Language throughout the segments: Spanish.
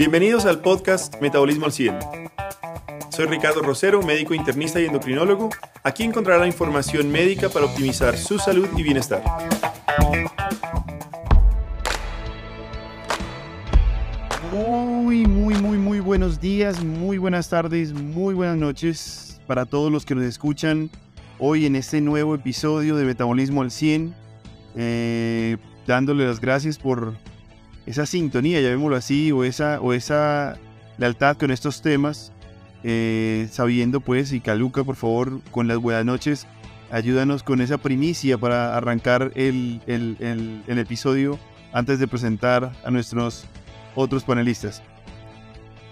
Bienvenidos al podcast Metabolismo al 100. Soy Ricardo Rosero, médico internista y endocrinólogo. Aquí encontrará información médica para optimizar su salud y bienestar. Muy, muy, muy, muy buenos días, muy buenas tardes, muy buenas noches para todos los que nos escuchan hoy en este nuevo episodio de Metabolismo al 100. Eh, dándole las gracias por esa sintonía, llamémoslo así, o esa, o esa lealtad con estos temas, eh, sabiendo pues, y Caluca, por favor, con las buenas noches, ayúdanos con esa primicia para arrancar el, el, el episodio antes de presentar a nuestros otros panelistas.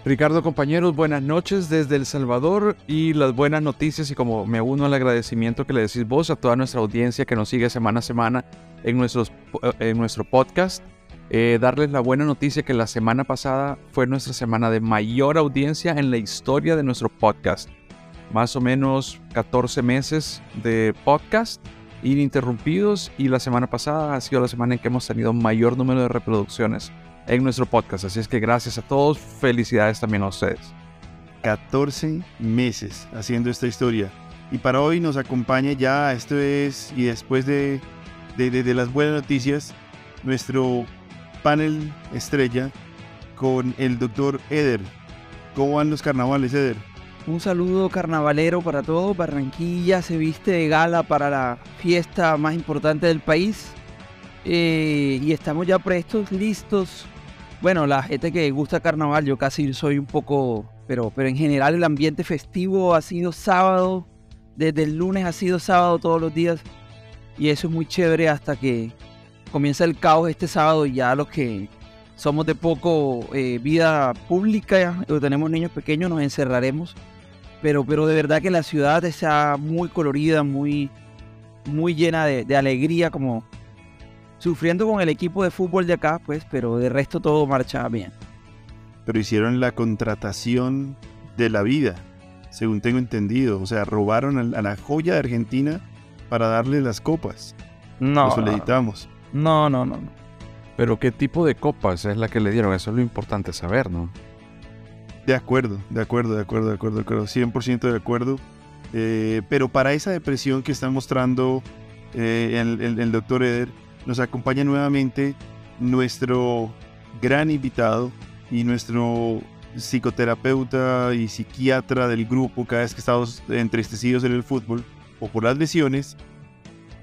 Ricardo, compañeros, buenas noches desde El Salvador y las buenas noticias y como me uno al agradecimiento que le decís vos a toda nuestra audiencia que nos sigue semana a semana en, nuestros, en nuestro podcast. Eh, darles la buena noticia que la semana pasada fue nuestra semana de mayor audiencia en la historia de nuestro podcast. Más o menos 14 meses de podcast ininterrumpidos y la semana pasada ha sido la semana en que hemos tenido mayor número de reproducciones en nuestro podcast. Así es que gracias a todos, felicidades también a ustedes. 14 meses haciendo esta historia. Y para hoy nos acompaña ya, esto es, y después de, de, de, de las buenas noticias, nuestro panel estrella con el doctor Eder. ¿Cómo van los carnavales, Eder? Un saludo carnavalero para todos. Barranquilla se viste de gala para la fiesta más importante del país. Eh, y estamos ya prestos, listos. Bueno, la gente que gusta carnaval, yo casi soy un poco, pero, pero en general el ambiente festivo ha sido sábado. Desde el lunes ha sido sábado todos los días. Y eso es muy chévere hasta que comienza el caos este sábado y ya los que somos de poco eh, vida pública o tenemos niños pequeños nos encerraremos. Pero, pero de verdad que la ciudad está muy colorida, muy, muy llena de, de alegría, como sufriendo con el equipo de fútbol de acá, pues, pero de resto todo marcha bien. Pero hicieron la contratación de la vida, según tengo entendido. O sea, robaron a la joya de Argentina para darle las copas. No. Lo solicitamos. No, no, no, no. Pero qué tipo de copas es la que le dieron, eso es lo importante saber, ¿no? De acuerdo, de acuerdo, de acuerdo, de acuerdo, de acuerdo, 100% de acuerdo. Eh, pero para esa depresión que está mostrando eh, el, el, el doctor Eder, nos acompaña nuevamente nuestro gran invitado y nuestro psicoterapeuta y psiquiatra del grupo cada vez que estamos entristecidos en el fútbol o por las lesiones,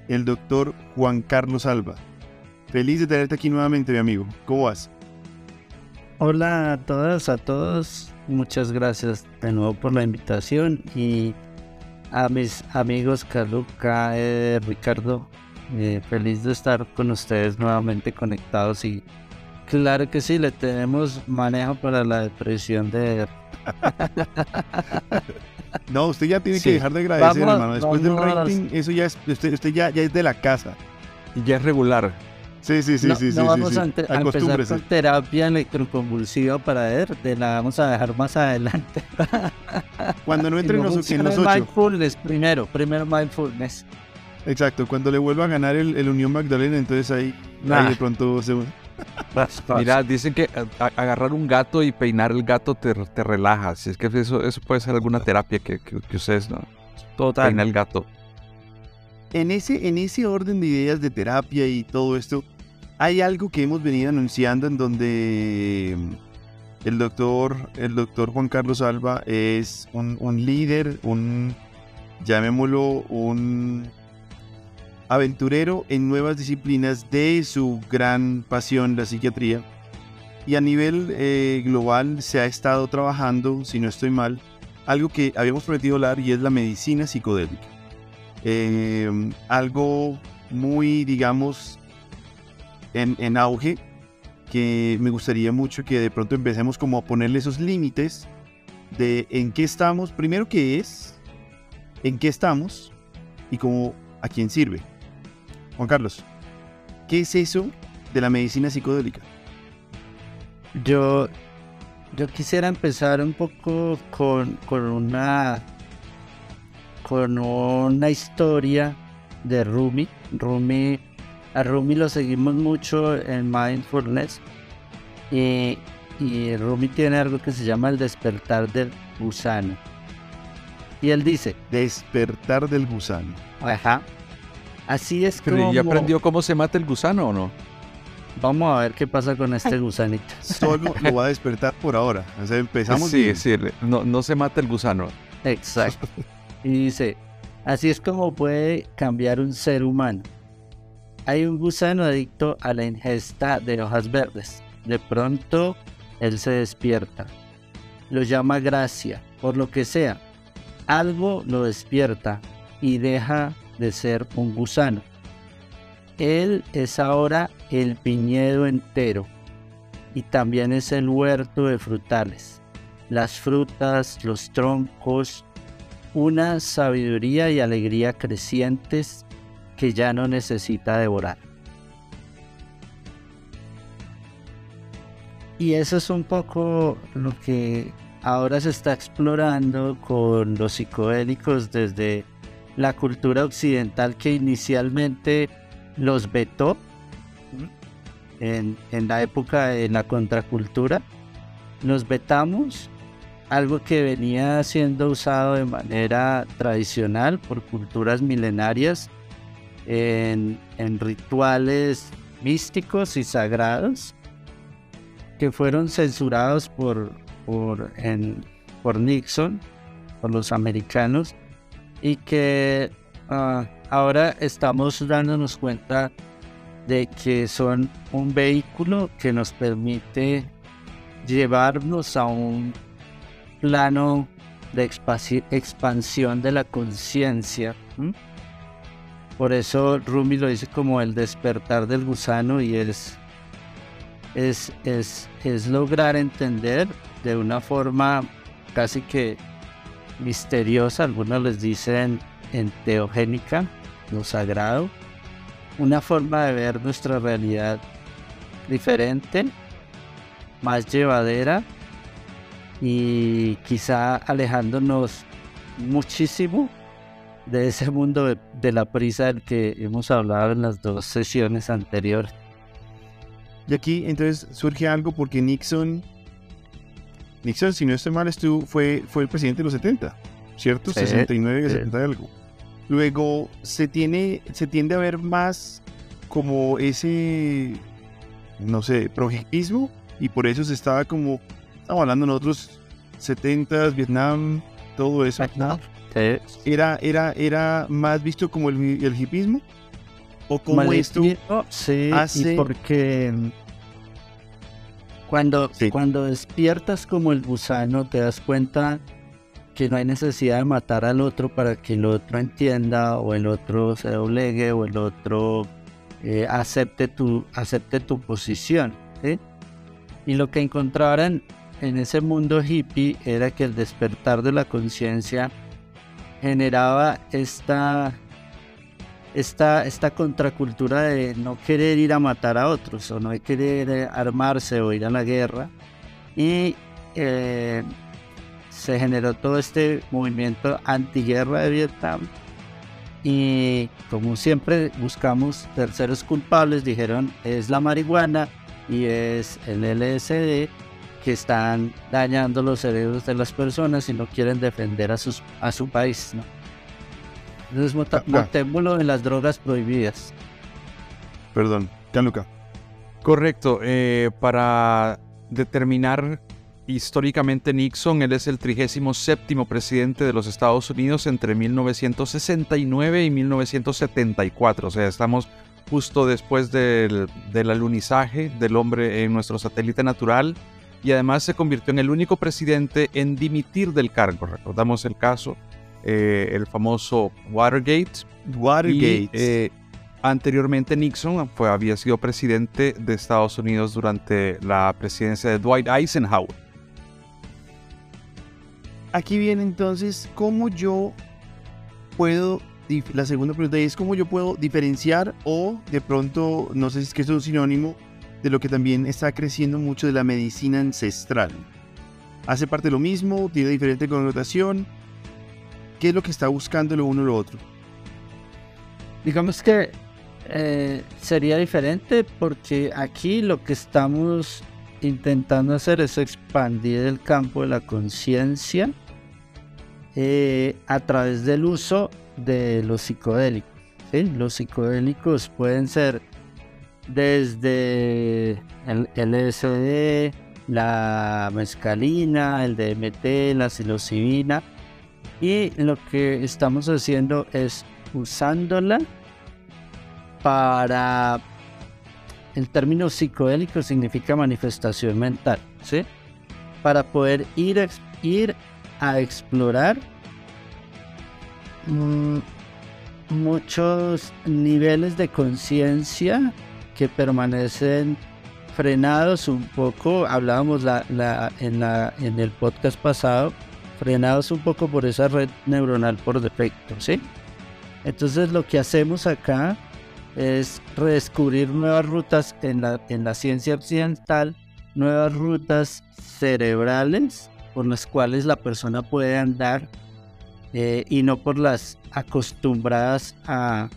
el doctor Juan Carlos Alba. Feliz de tenerte aquí nuevamente, mi amigo. ¿Cómo vas? Hola a todas, a todos. Muchas gracias de nuevo por la invitación y a mis amigos Caluca, eh, Ricardo, eh, feliz de estar con ustedes nuevamente conectados y claro que sí, le tenemos manejo para la depresión de... no, usted ya tiene sí. que dejar de agradecer, vamos, hermano. Después del rating, eso ya es, usted, usted ya, ya es de la casa. Y ya es regular. Sí, sí, sí, no, sí, no sí, vamos sí, a, sí. a empezar con terapia electroconvulsiva para ver, de la vamos a dejar más adelante. Cuando no entren los, en los ocho. Mindfulness primero, primero mindfulness. Exacto, cuando le vuelva a ganar el, el Unión Magdalena, entonces ahí, nah. ahí de pronto se... Mira, dicen que a, agarrar un gato y peinar el gato te, te relaja. Si es que eso, eso puede ser alguna terapia que, que, que ustedes, ¿no? Total. Peinar el gato. En ese, en ese orden de ideas de terapia y todo esto, hay algo que hemos venido anunciando en donde el doctor, el doctor Juan Carlos Alba es un, un líder, un, llamémoslo, un aventurero en nuevas disciplinas de su gran pasión, la psiquiatría. Y a nivel eh, global se ha estado trabajando, si no estoy mal, algo que habíamos prometido hablar y es la medicina psicodélica. Eh, algo muy, digamos, en, auge, que me gustaría mucho que de pronto empecemos como a ponerle esos límites de en qué estamos, primero qué es, en qué estamos y cómo a quién sirve. Juan Carlos, ¿qué es eso de la medicina psicodélica? Yo, yo quisiera empezar un poco con, con una con una historia de Rumi. Rumi, a Rumi lo seguimos mucho en Mindfulness. Y y Rumi tiene algo que se llama el despertar del gusano. Y él dice, Despertar del gusano. ajá, así es Pero como... ¿ya aprendió cómo se mata el gusano o no? Vamos a ver qué pasa con este gusanito. Solo lo va a despertar por ahora. O sea, empezamos sí, bien. sí, no, no se mata el gusano. Exacto. Y dice, así es como puede cambiar un ser humano. Hay un gusano adicto a la ingesta de hojas verdes. De pronto, él se despierta. Lo llama gracia, por lo que sea. Algo lo despierta y deja de ser un gusano. Él es ahora el viñedo entero y también es el huerto de frutales, las frutas, los troncos, una sabiduría y alegría crecientes que ya no necesita devorar. Y eso es un poco lo que ahora se está explorando con los psicodélicos desde la cultura occidental que inicialmente los vetó en, en la época de la contracultura. Los vetamos, algo que venía siendo usado de manera tradicional por culturas milenarias en, rituales místicos y sagrados que fueron censurados por, por, Nixon, por los americanos, y que ah, ahora estamos dándonos cuenta de que son un vehículo que nos permite llevarnos a un plano de expansión de la conciencia. Por eso Rumi lo dice como el despertar del gusano y es, es, es, es lograr entender de una forma casi que misteriosa, algunos les dicen enteogénica, lo sagrado, una forma de ver nuestra realidad diferente, más llevadera y quizá alejándonos muchísimo de ese mundo de, de la prisa del que hemos hablado en las dos sesiones anteriores. Y aquí entonces surge algo porque Nixon, Nixon, si no estoy mal, estuvo, fue, fue el presidente de los 70, ¿cierto? Sí, 69, sí. 70 y algo. Luego se tiene, se tiende a ver más como ese, no sé, proyectismo y por eso se estaba como, estamos hablando nosotros, 70s, Vietnam, todo eso. Sí. Era, era, era más visto como el, el hipismo o como esto. Maligno, sí, hace- y porque cuando, Sí. cuando despiertas como el gusano te das cuenta que no hay necesidad de matar al otro para que el otro entienda o el otro se doblegue o el otro eh, acepte, tu, acepte tu posición. ¿sí? Y lo que encontraron en ese mundo hippie era que el despertar de la conciencia generaba esta esta, esta contracultura de no querer ir a matar a otros o no querer eh, armarse o ir a la guerra. Y eh, se generó todo este movimiento antiguerra de Vietnam. Y como siempre buscamos terceros culpables, dijeron es la marihuana y es el LSD que están dañando los cerebros de las personas y no quieren defender a, sus, a su país. ¿no? Entonces mota- Ah, ah. montémoslo en las drogas prohibidas. Perdón, Gianluca. Correcto. eh, para determinar históricamente Nixon, él es el 37 presidente de los Estados Unidos entre 1969 y 1974. O sea, estamos justo después del, del alunizaje del hombre en nuestro satélite natural. Y además se convirtió en el único presidente en dimitir del cargo. Recordamos el caso, eh, el famoso Watergate, Watergate. y, eh, anteriormente Nixon fue, había sido presidente de Estados Unidos durante la presidencia de Dwight Eisenhower. Aquí viene entonces cómo yo puedo, la segunda pregunta es cómo yo puedo diferenciar o de pronto, no sé si es que es un sinónimo de lo que también está creciendo mucho de la medicina ancestral. Hace parte de lo mismo, tiene diferente connotación. ¿Qué es lo que está buscando lo uno o lo otro? Digamos que eh, sería diferente porque aquí lo que estamos intentando hacer es expandir el campo de la conciencia eh, a través del uso de los psicodélicos. Los psicodélicos pueden ser desde el LSD, la mescalina, el DMT, la psilocibina. Y lo que estamos haciendo es usándola para... El término psicodélico significa manifestación mental, ¿sí? Para poder ir, ir a explorar mm, muchos niveles de conciencia que permanecen frenados un poco, hablábamos la, en, la, en el podcast pasado, frenados un poco por esa red neuronal por defecto, ¿sí? Entonces lo que hacemos acá es redescubrir nuevas rutas en la, en la ciencia occidental, nuevas rutas cerebrales por las cuales la persona puede andar eh, y no por las acostumbradas a,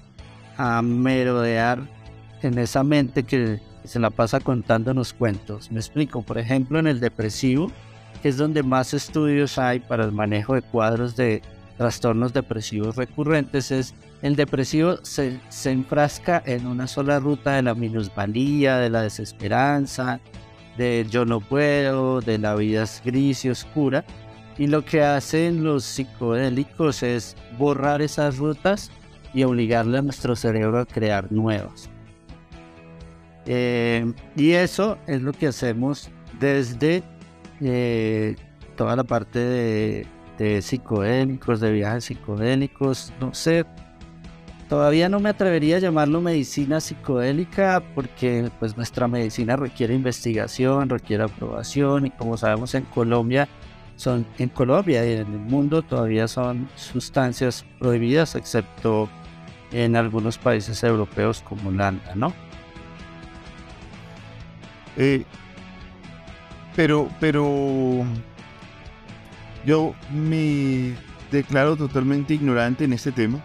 a merodear en esa mente que se la pasa contándonos cuentos. Me explico, por ejemplo, en el depresivo, que es donde más estudios hay para el manejo de cuadros de trastornos depresivos recurrentes, es el depresivo se, enfrasca en una sola ruta de la minusvalía, de la desesperanza, del yo no puedo, de la vida es gris y oscura. Y lo que hacen los psicodélicos es borrar esas rutas y obligarle a nuestro cerebro a crear nuevas. Eh, y eso es lo que hacemos desde eh, toda la parte de, de de viajes psicodélicos, no sé. Todavía no me atrevería a llamarlo medicina psicodélica porque pues nuestra medicina requiere investigación, requiere aprobación y como sabemos en Colombia son en Colombia y en el mundo todavía son sustancias prohibidas excepto en algunos países europeos como Holanda, ¿no? Eh, pero, pero yo me declaro totalmente ignorante en este tema.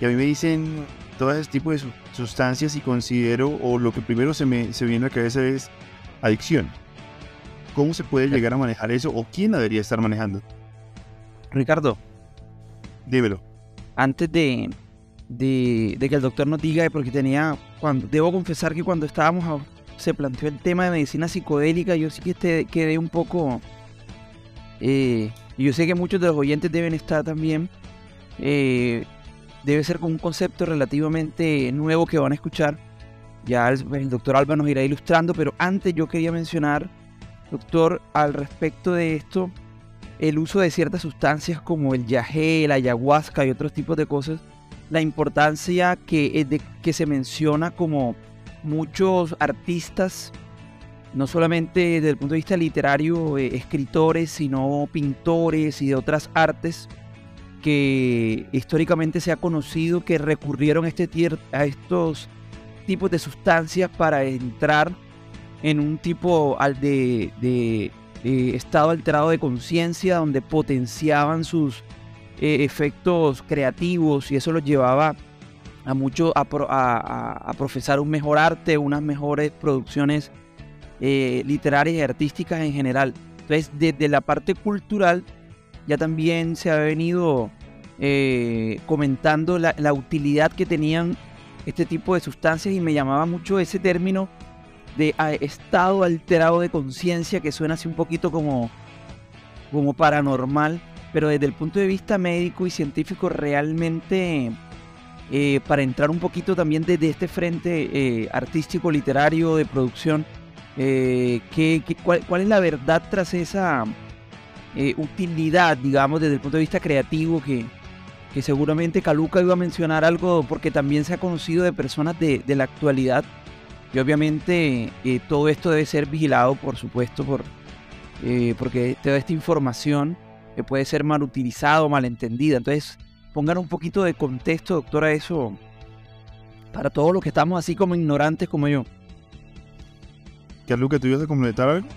Y a mí me dicen todo ese tipo de sustancias y considero, o lo que primero se me se viene a la cabeza es adicción. ¿Cómo se puede llegar a manejar eso o quién debería estar manejando? Ricardo. Dímelo. Antes de, de, de, que el doctor nos diga, porque tenía, cuando, debo confesar que cuando estábamos se planteó el tema de medicina psicodélica, yo sí que este, quedé un poco... Eh, yo sé que muchos de los oyentes deben estar también... Eh, debe ser con un concepto relativamente nuevo que van a escuchar. Ya el, doctor Alba nos irá ilustrando, pero antes yo quería mencionar, doctor, al respecto de esto, el uso de ciertas sustancias como el yagé, la ayahuasca y otros tipos de cosas, la importancia que, eh, de, que se menciona como muchos artistas, no solamente desde el punto de vista literario, eh, escritores, sino pintores y de otras artes, que históricamente se ha conocido que recurrieron a, este a estos tipos de sustancias para entrar en un tipo de, de, estado alterado de conciencia donde potenciaban sus eh, efectos creativos y eso los llevaba a mucho a, profesar un mejor arte, unas mejores producciones eh, literarias y artísticas en general. Entonces, desde la parte cultural, ya también se ha venido eh, comentando la, utilidad que tenían este tipo de sustancias y me llamaba mucho ese término de estado alterado de conciencia que suena así un poquito como, como paranormal, pero desde el punto de vista médico y científico realmente eh, para entrar un poquito también desde este frente eh, artístico, literario, de producción, eh, cuál, es la verdad tras esa utilidad, digamos, desde el punto de vista creativo que, que seguramente Caluca iba a mencionar algo porque también se ha conocido de personas de, la actualidad y obviamente todo esto debe ser vigilado, por supuesto, por, porque toda esta información puede ser mal utilizada o mal entendida. Entonces, pongan un poquito de contexto, doctora, eso, para todos los que estamos así como ignorantes como yo. Carluca, ¿tú ibas a completar algo?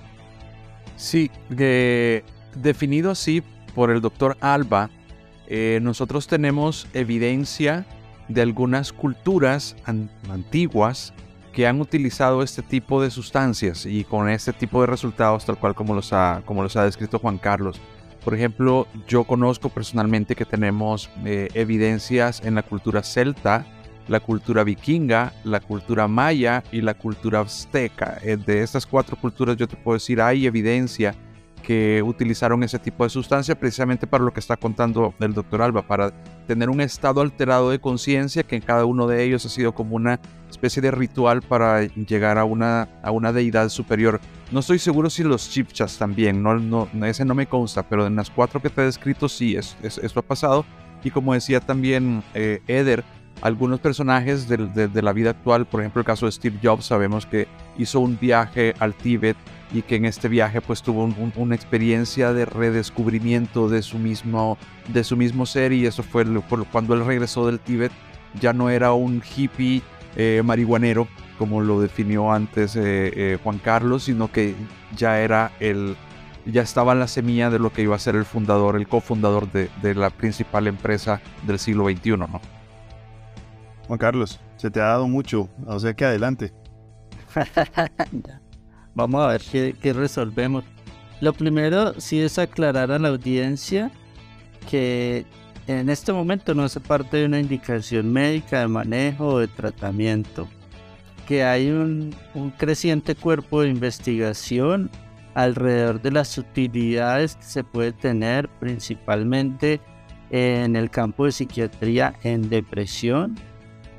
Sí, que definido así por el doctor Alba, eh, nosotros tenemos evidencia de algunas culturas antiguas que han utilizado este tipo de sustancias y con este tipo de resultados, tal cual como los ha, como los ha descrito Juan Carlos. Por ejemplo, yo conozco personalmente que tenemos eh, evidencias en la cultura celta, la cultura vikinga, la cultura maya y la cultura azteca. Eh, de estas cuatro culturas yo te puedo decir, hay evidencia que utilizaron ese tipo de sustancia precisamente para lo que está contando el doctor Alba, para tener un estado alterado de conciencia que en cada uno de ellos ha sido como una especie de ritual para llegar a una, a una deidad superior. No estoy seguro si los chipchas también, no, no, ese no me consta, pero en las cuatro que te he descrito sí, es, esto ha pasado. Y como decía también eh, Eder, algunos personajes de, de, la vida actual, por ejemplo el caso de Steve Jobs, sabemos que hizo un viaje al Tíbet y que en este viaje pues tuvo una experiencia de redescubrimiento de su mismo, de su mismo ser y eso fue cuando él regresó del Tíbet ya no era un hippie eh, marihuanero como lo definió antes eh, eh, Juan Carlos, sino que ya era el, ya estaba la semilla de lo que iba a ser el fundador, el cofundador de, de la principal empresa del siglo XXI, ¿no? Juan Carlos, se te ha dado mucho, o sea que adelante. Vamos a ver qué, resolvemos. Lo primero sí es aclarar a la audiencia que en este momento no hace parte de una indicación médica de manejo o de tratamiento, que hay un, un, creciente cuerpo de investigación alrededor de las utilidades que se puede tener principalmente en el campo de psiquiatría en depresión,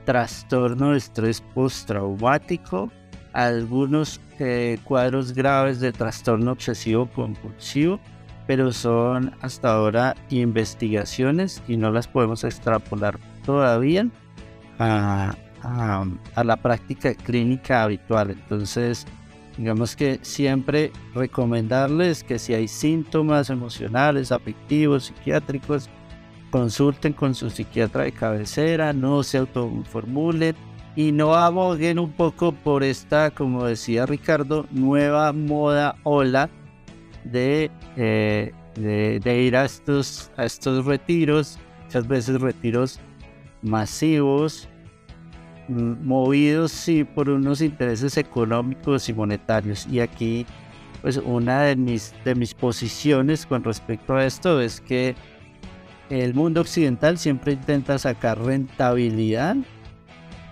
trastorno de estrés postraumático, algunos eh, cuadros graves de trastorno obsesivo compulsivo, pero son hasta ahora investigaciones y no las podemos extrapolar todavía a, a la práctica clínica habitual. Entonces, digamos que siempre recomendarles que si hay síntomas emocionales, afectivos, psiquiátricos, consulten con su psiquiatra de cabecera, no se autoformulen y no aboguen un poco por esta, como decía Ricardo, nueva moda ola de, eh, de, ir a estos, a estos retiros, muchas veces retiros masivos, mm, movidos sí por unos intereses económicos y monetarios. Y aquí, pues una de mis, de mis posiciones con respecto a esto es que el mundo occidental siempre intenta sacar rentabilidad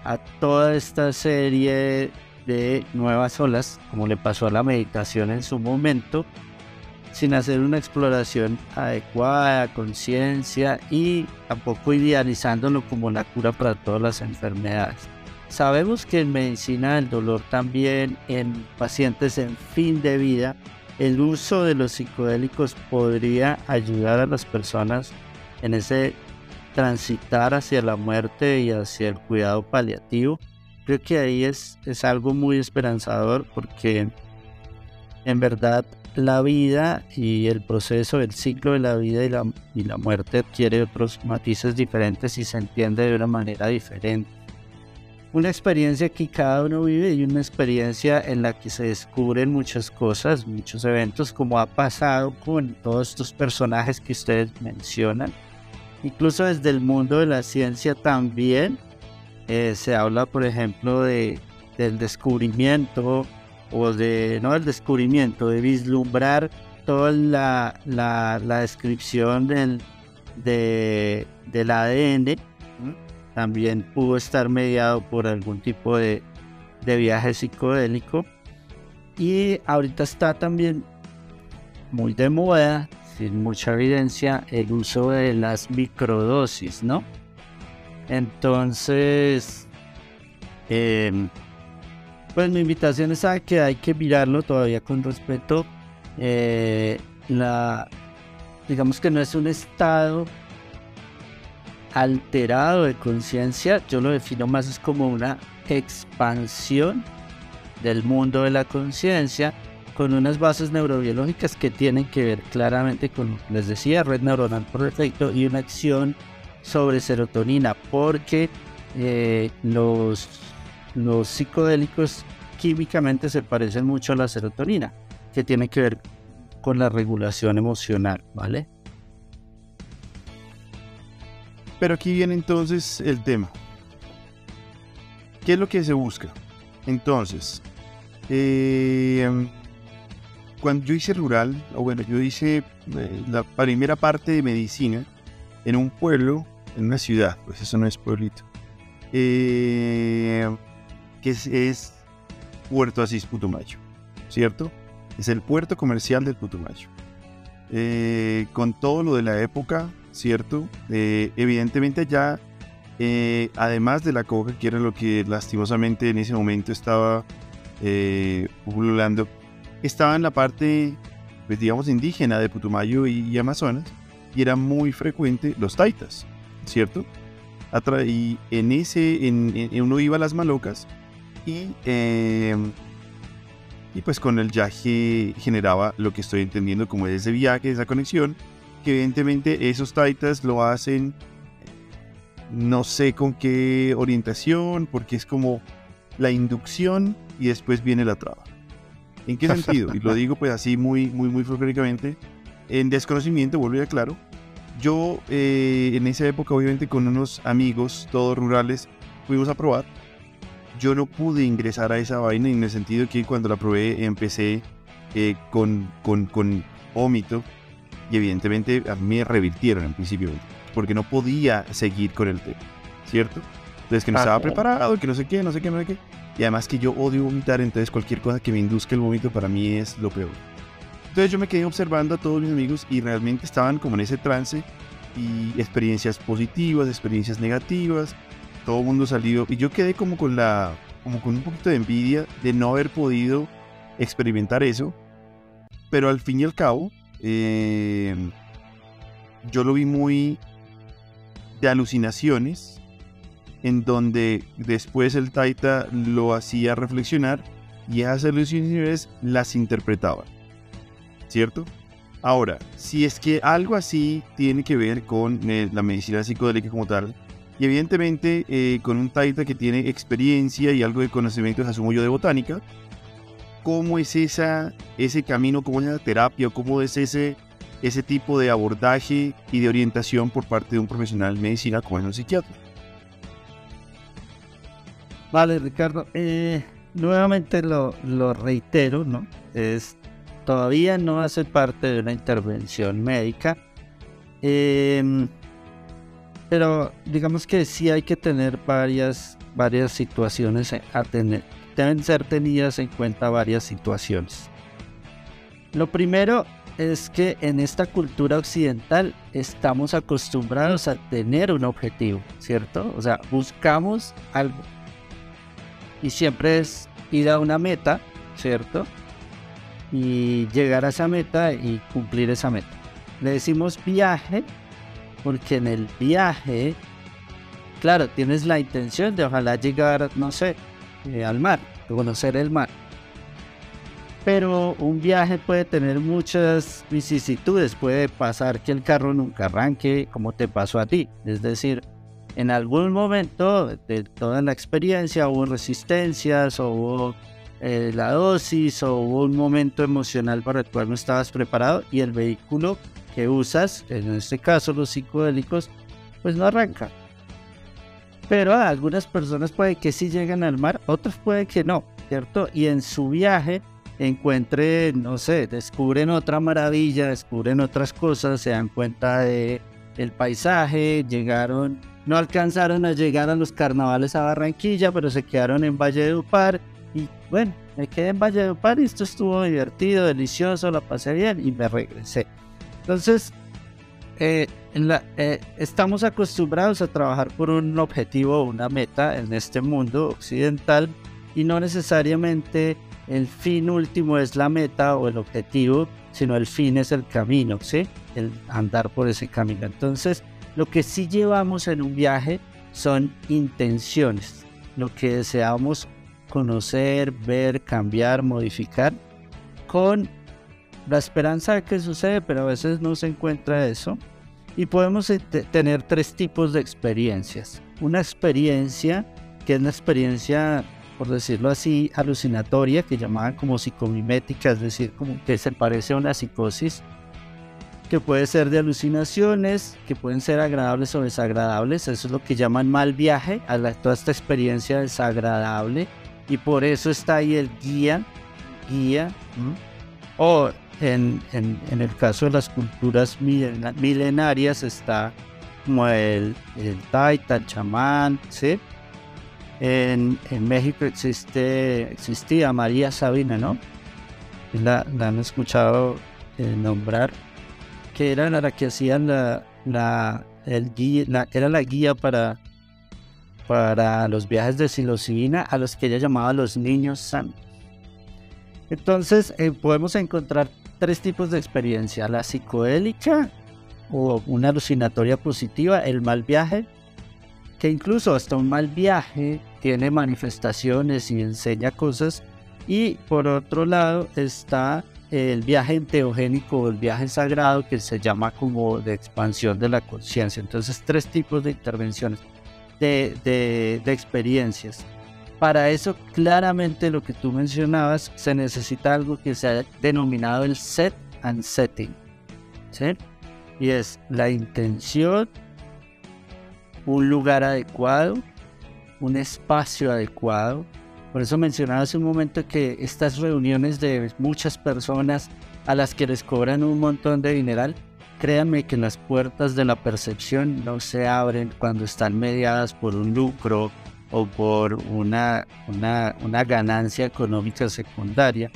a toda esta serie de nuevas olas, como le pasó a la meditación en su momento, sin hacer una exploración adecuada, conciencia y tampoco idealizándolo como la cura para todas las enfermedades. Sabemos que en medicina del dolor también en pacientes en fin de vida, el uso de los psicodélicos podría ayudar a las personas en ese transitar hacia la muerte y hacia el cuidado paliativo, creo que ahí es, es algo muy esperanzador porque en verdad la vida y el proceso, el ciclo de la vida y la, y la muerte adquiere otros matices diferentes y se entiende de una manera diferente. Una experiencia que cada uno vive y una experiencia en la que se descubren muchas cosas, muchos eventos, como ha pasado con todos estos personajes que ustedes mencionan Incluso desde el mundo de la ciencia también eh, se habla, por ejemplo, de, del descubrimiento o de, no del descubrimiento, de vislumbrar toda la, la, descripción del, de, del ADN. También pudo estar mediado por algún tipo de, de viaje psicodélico. Y ahorita está también muy de moda sin mucha evidencia, el uso de las microdosis, ¿no? Entonces, em, pues mi invitación es a que hay que mirarlo todavía con respeto. Eh, la, digamos que no es un estado alterado de conciencia, yo lo defino más es como una expansión del mundo de la conciencia con unas bases neurobiológicas que tienen que ver claramente con, les decía, red neuronal por defecto y una acción sobre serotonina, porque eh, los, los psicodélicos químicamente se parecen mucho a la serotonina, que tiene que ver con la regulación emocional, ¿vale? Pero aquí viene entonces el tema. ¿Qué es lo que se busca? Entonces, eh, cuando yo hice rural, o bueno, yo hice eh, la primera parte de medicina en un pueblo, en una ciudad, pues eso no es pueblito, eh, que es, es Puerto Asís Putumayo, ¿cierto? Es el puerto comercial del Putumayo. Eh, con todo lo de la época, ¿cierto? Eh, evidentemente allá, eh, además de la coca, que era lo que lastimosamente en ese momento estaba eh, estaba en la parte, pues digamos, indígena de Putumayo y, Amazonas, y era muy frecuente los taitas, ¿cierto? Y en ese, en, uno iba a las malocas y, eh, y pues con el viaje generaba lo que estoy entendiendo como ese viaje, esa conexión, que evidentemente esos taitas lo hacen no sé con qué orientación, porque es como la inducción y después viene la traba. ¿En qué sentido? Y lo digo pues así muy, muy, muy folclóricamente. En desconocimiento, vuelvo y aclaro. Yo eh, en esa época, obviamente con unos amigos, todos rurales, fuimos a probar. Yo no pude ingresar a esa vaina en el sentido que cuando la probé empecé eh, con, con, con vómito y evidentemente a mí me revirtieron en principio porque no podía seguir con el té, ¿cierto? Entonces que no Ah, estaba preparado, que no sé qué, no sé qué, no sé qué. Y además que yo odio vomitar, entonces cualquier cosa que me induzca el vómito para mí es lo peor. Entonces yo me quedé observando a todos mis amigos y realmente estaban como en ese trance y experiencias positivas, experiencias negativas, todo el mundo salió y yo quedé como con la, como con un poquito de envidia de no haber podido experimentar eso, pero al fin y al cabo eh, yo lo vi muy de alucinaciones en donde después el Taita lo hacía reflexionar y esas alucinaciones las interpretaban. ¿Cierto? Ahora, si es que algo así tiene que ver con eh, la medicina psicodélica como tal, y evidentemente eh, con un Taita que tiene experiencia y algo de conocimientos, asumo yo, de botánica, ¿cómo es esa, ese camino, cómo es la terapia, cómo es ese, ese tipo de abordaje y de orientación por parte de un profesional de medicina como es un psiquiatra? Vale, Ricardo. eh, nuevamente lo, lo reitero, ¿no? Es, todavía no hace parte de una intervención médica. em, pero digamos que sí hay que tener varias, varias situaciones a tener. Deben ser tenidas en cuenta varias situaciones. Lo primero es que en esta cultura occidental estamos acostumbrados a tener un objetivo, ¿cierto? O sea, buscamos algo y siempre es ir a una meta, ¿cierto? Y llegar a esa meta y cumplir esa meta. Le decimos viaje porque en el viaje, claro, tienes la intención de ojalá llegar, no sé, eh, al mar, conocer el mar. Pero un viaje puede tener muchas vicisitudes, puede pasar que el carro nunca arranque como te pasó a ti, es decir, en algún momento de toda la experiencia hubo resistencias, hubo eh, la dosis, hubo un momento emocional para el cual no estabas preparado y el vehículo que usas, en este caso los psicodélicos, pues no arranca. Pero algunas personas puede que sí lleguen al mar, otros puede que no, ¿cierto? Y en su viaje encuentren, no sé, descubren otra maravilla, descubren otras cosas, se dan cuenta de el paisaje, llegaron no alcanzaron a llegar a los carnavales a Barranquilla, pero se quedaron en Valle de Upar. Y bueno, me quedé en Valle de Upar y esto estuvo divertido, delicioso, la pasé bien y me regresé. Entonces, eh, eh, estamos acostumbrados a trabajar por un objetivo o una meta en este mundo occidental y no necesariamente el fin último es la meta o el objetivo, sino el fin es el camino, ¿sí? El andar por ese camino. Entonces, lo que sí llevamos en un viaje son intenciones, lo que deseamos conocer, ver, cambiar, modificar, con la esperanza de que sucede, pero a veces no se encuentra eso. Y podemos te- tener tres tipos de experiencias. Una experiencia que es la experiencia, por decirlo así, alucinatoria, que llamaban como psicomimética, es decir, como que se parece a una psicosis que puede ser de alucinaciones, que pueden ser agradables o desagradables. Eso es lo que llaman mal viaje, a la- toda esta experiencia desagradable Y por eso está ahí el guía, guía, o en, en, en, el caso de las culturas milenarias está como el, el taita, el chamán, ¿sí? En, México existía María Sabina, ¿no? La, han escuchado eh, nombrar, que era la que hacían la, guía, era la guía para, para los viajes de psilocibina a los que ella llamaba los niños santos. Entonces eh, podemos encontrar tres tipos de experiencia, la psicodélica o una alucinatoria positiva, el mal viaje, que incluso hasta un mal viaje tiene manifestaciones y enseña cosas, y por otro lado está el viaje enteogénico el viaje sagrado que se llama como de expansión de la conciencia. Entonces tres tipos de intervenciones, de, de, de experiencias. Para eso, claramente lo que tú mencionabas, se necesita algo que se ha denominado el set and setting. ¿sí? Y es la intención, un lugar adecuado, un espacio adecuado. Por eso mencionaba hace un momento que estas reuniones de muchas personas a las que les cobran un montón de dineral, créanme que las puertas de la percepción no se abren cuando están mediadas por un lucro o por una, una, una ganancia económica secundaria,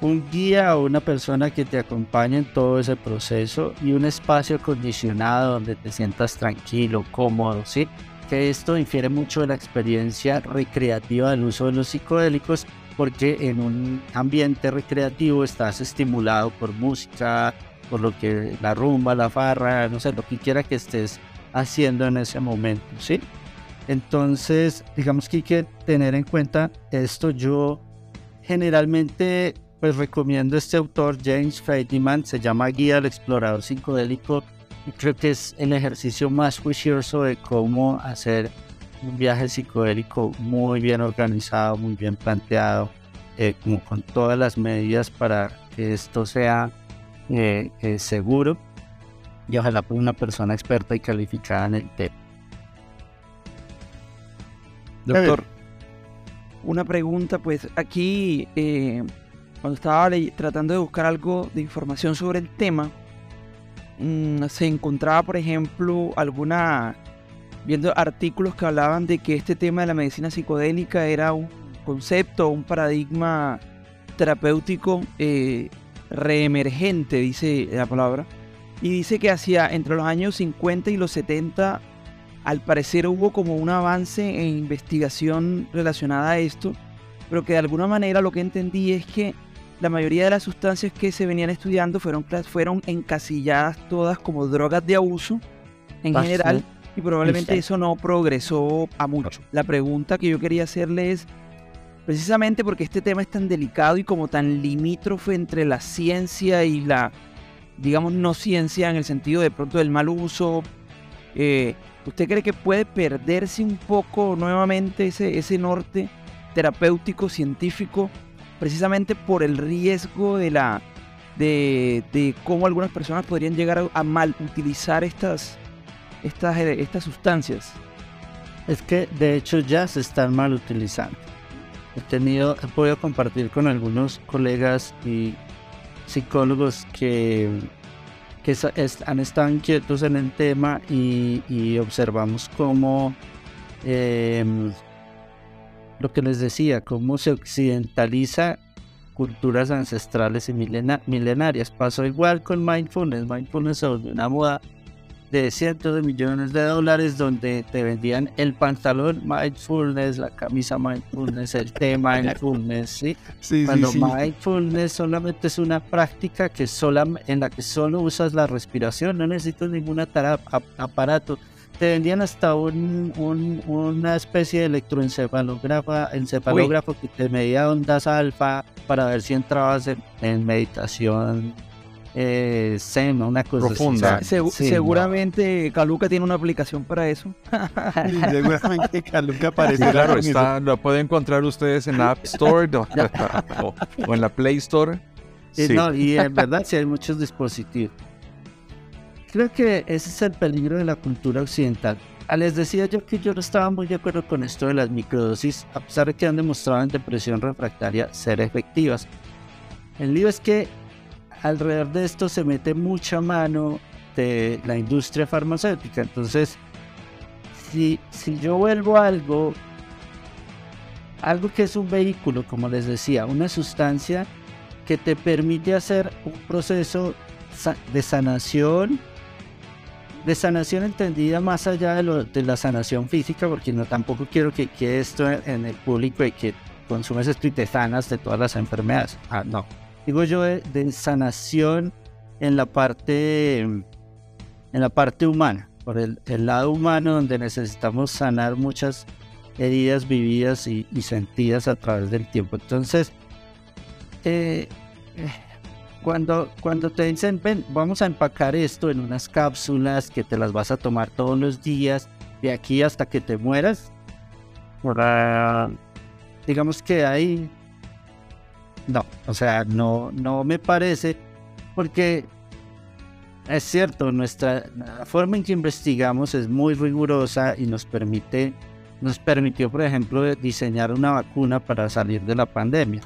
un guía o una persona que te acompañe en todo ese proceso y un espacio acondicionado donde te sientas tranquilo, cómodo, ¿sí? Que esto infiere mucho de la experiencia recreativa del uso de los psicodélicos porque en un ambiente recreativo estás estimulado por música, por lo que la rumba, la farra, no sé, lo que quiera que estés haciendo en ese momento, ¿sí? Entonces, digamos que hay que tener en cuenta esto. Yo generalmente pues recomiendo este autor, James Friedman, se llama Guía al Explorador Psicodélico. Creo que es el ejercicio más juicioso de cómo hacer un viaje psicodélico muy bien organizado, muy bien planteado, eh, como con todas las medidas para que esto sea eh, eh, seguro y ojalá por una persona experta y calificada en el tema. Doctor, una pregunta, pues aquí, eh, cuando estaba tratando de buscar algo de información sobre el tema, mmm, se encontraba, por ejemplo, alguna, viendo artículos que hablaban de que este tema de la medicina psicodélica era un concepto, un paradigma terapéutico eh, reemergente, dice la palabra, y dice que hacia entre los años 50 y los 70 al parecer hubo como un avance en investigación relacionada a esto, pero que de alguna manera lo que entendí es que la mayoría de las sustancias que se venían estudiando fueron, fueron encasilladas todas como drogas de abuso en general y probablemente eso no progresó a mucho. La pregunta que yo quería hacerle es, precisamente porque este tema es tan delicado y como tan limítrofe entre la ciencia y la, digamos, no ciencia en el sentido de pronto del mal uso, eh, ¿Usted cree que puede perderse un poco nuevamente ese, ese norte terapéutico, científico, precisamente por el riesgo de la de, de cómo algunas personas podrían llegar a, mal utilizar estas, estas, eh, estas sustancias? Es que de hecho ya se están mal utilizando. He tenido, he podido compartir con algunos colegas y psicólogos que que han estado inquietos en el tema y, observamos cómo em, lo que les decía, cómo se occidentaliza culturas ancestrales y milenarias. Pasó igual con mindfulness. Mindfulness se volvió una moda de cientos de millones de dólares donde te vendían el pantalón mindfulness, la camisa mindfulness, el té mindfulness, ¿sí? sí Cuando mindfulness solamente es una práctica que sola, en la que solo usas la respiración, no necesitas ningún aparato. Te vendían hasta un, una especie de electroencefalógrafo encefalógrafo que te medía ondas alfa para ver si entrabas en meditación eh, una cosa profunda. seguramente Caluca tiene una aplicación para eso. seguramente Caluca aparece. claro, está, lo pueden encontrar ustedes en la App Store o, en la Play Store. Sí. No, y en verdad sí hay muchos dispositivos. Creo que ese es el peligro de la cultura occidental. Les decía yo que yo no estaba muy de acuerdo con esto de las microdosis, a pesar de que han demostrado en depresión refractaria ser efectivas. El lío es que alrededor de esto se mete mucha mano de la industria farmacéutica. Entonces, si, si yo vuelvo a algo, algo que es un vehículo, como les decía, una sustancia que te permite hacer un proceso de sanación, de sanación entendida más allá de, la sanación física, porque no tampoco quiero que quede esto en, el público de que consumes esto y te sanas de todas las enfermedades. Ah, no. Digo yo de, de sanación en la parte en la parte humana, por el, lado humano donde necesitamos sanar muchas heridas vividas y, y sentidas a través del tiempo. Entonces, eh, eh, cuando, cuando te dicen, ven, vamos a empacar esto en unas cápsulas que te las vas a tomar todos los días, de aquí hasta que te mueras, digamos que ahí, no, o sea, no, no me parece, porque es cierto, nuestra la forma en que investigamos es muy rigurosa y nos permite, nos permitió, por ejemplo, diseñar una vacuna para salir de la pandemia.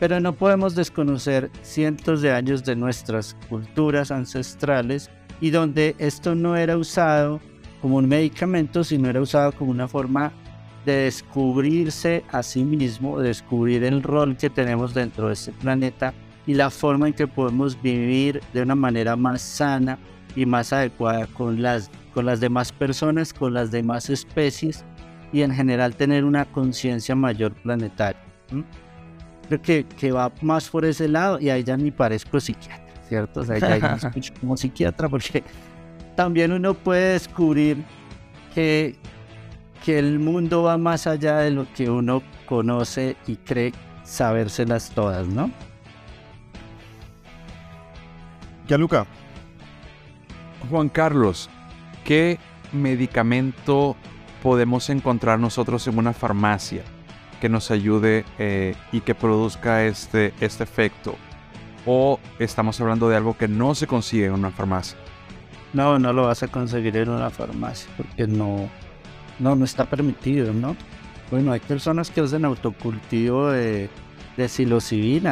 Pero no podemos desconocer cientos de años de nuestras culturas ancestrales y donde esto no era usado como un medicamento, sino era usado como una forma de descubrirse a sí mismo, de descubrir el rol que tenemos dentro de este planeta y la forma en que podemos vivir de una manera más sana y más adecuada con las, con las demás personas, con las demás especies y en general tener una conciencia mayor planetaria. Creo que, que va más por ese lado y ahí ya ni parezco psiquiatra, ¿cierto? O sea, ya me escucho como psiquiatra porque también uno puede descubrir que, que el mundo va más allá de lo que uno conoce y cree sabérselas todas, ¿no? Ya, Luca. Juan Carlos, ¿qué medicamento podemos encontrar nosotros en una farmacia que nos ayude eh, y que produzca este, este efecto? ¿O estamos hablando de algo que no se consigue en una farmacia? No, no lo vas a conseguir en una farmacia porque no, no, no está permitido, ¿no? Bueno, hay personas que hacen autocultivo de, de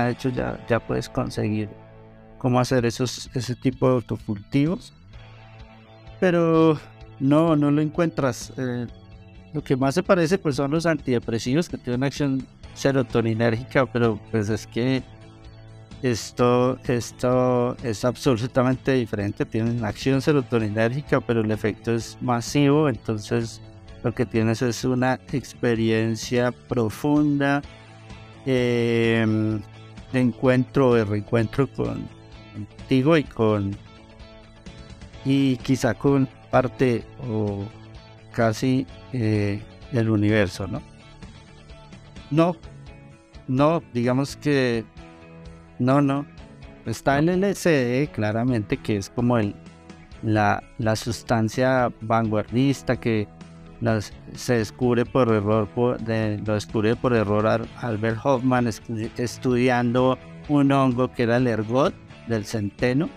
de hecho ya, ya puedes conseguir cómo hacer esos, ese tipo de autocultivos, pero no, no lo encuentras. eh, lo que más se parece pues son los antidepresivos que tienen acción serotoninérgica, pero pues es que esto, esto es absolutamente diferente. Tienen acción serotoninérgica, pero el efecto es masivo. Entonces, lo que tienes es una experiencia profunda eh, de encuentro, de reencuentro con, contigo y con. y quizá con parte o casi eh, del universo, ¿no? No, no, digamos que no, no. Está el LSD, claramente, que es como el, la, la sustancia vanguardista que se descubre por error, por, lo descubre por error Al- Albert Hoffman estu- estudiando un hongo que era el ergot del centeno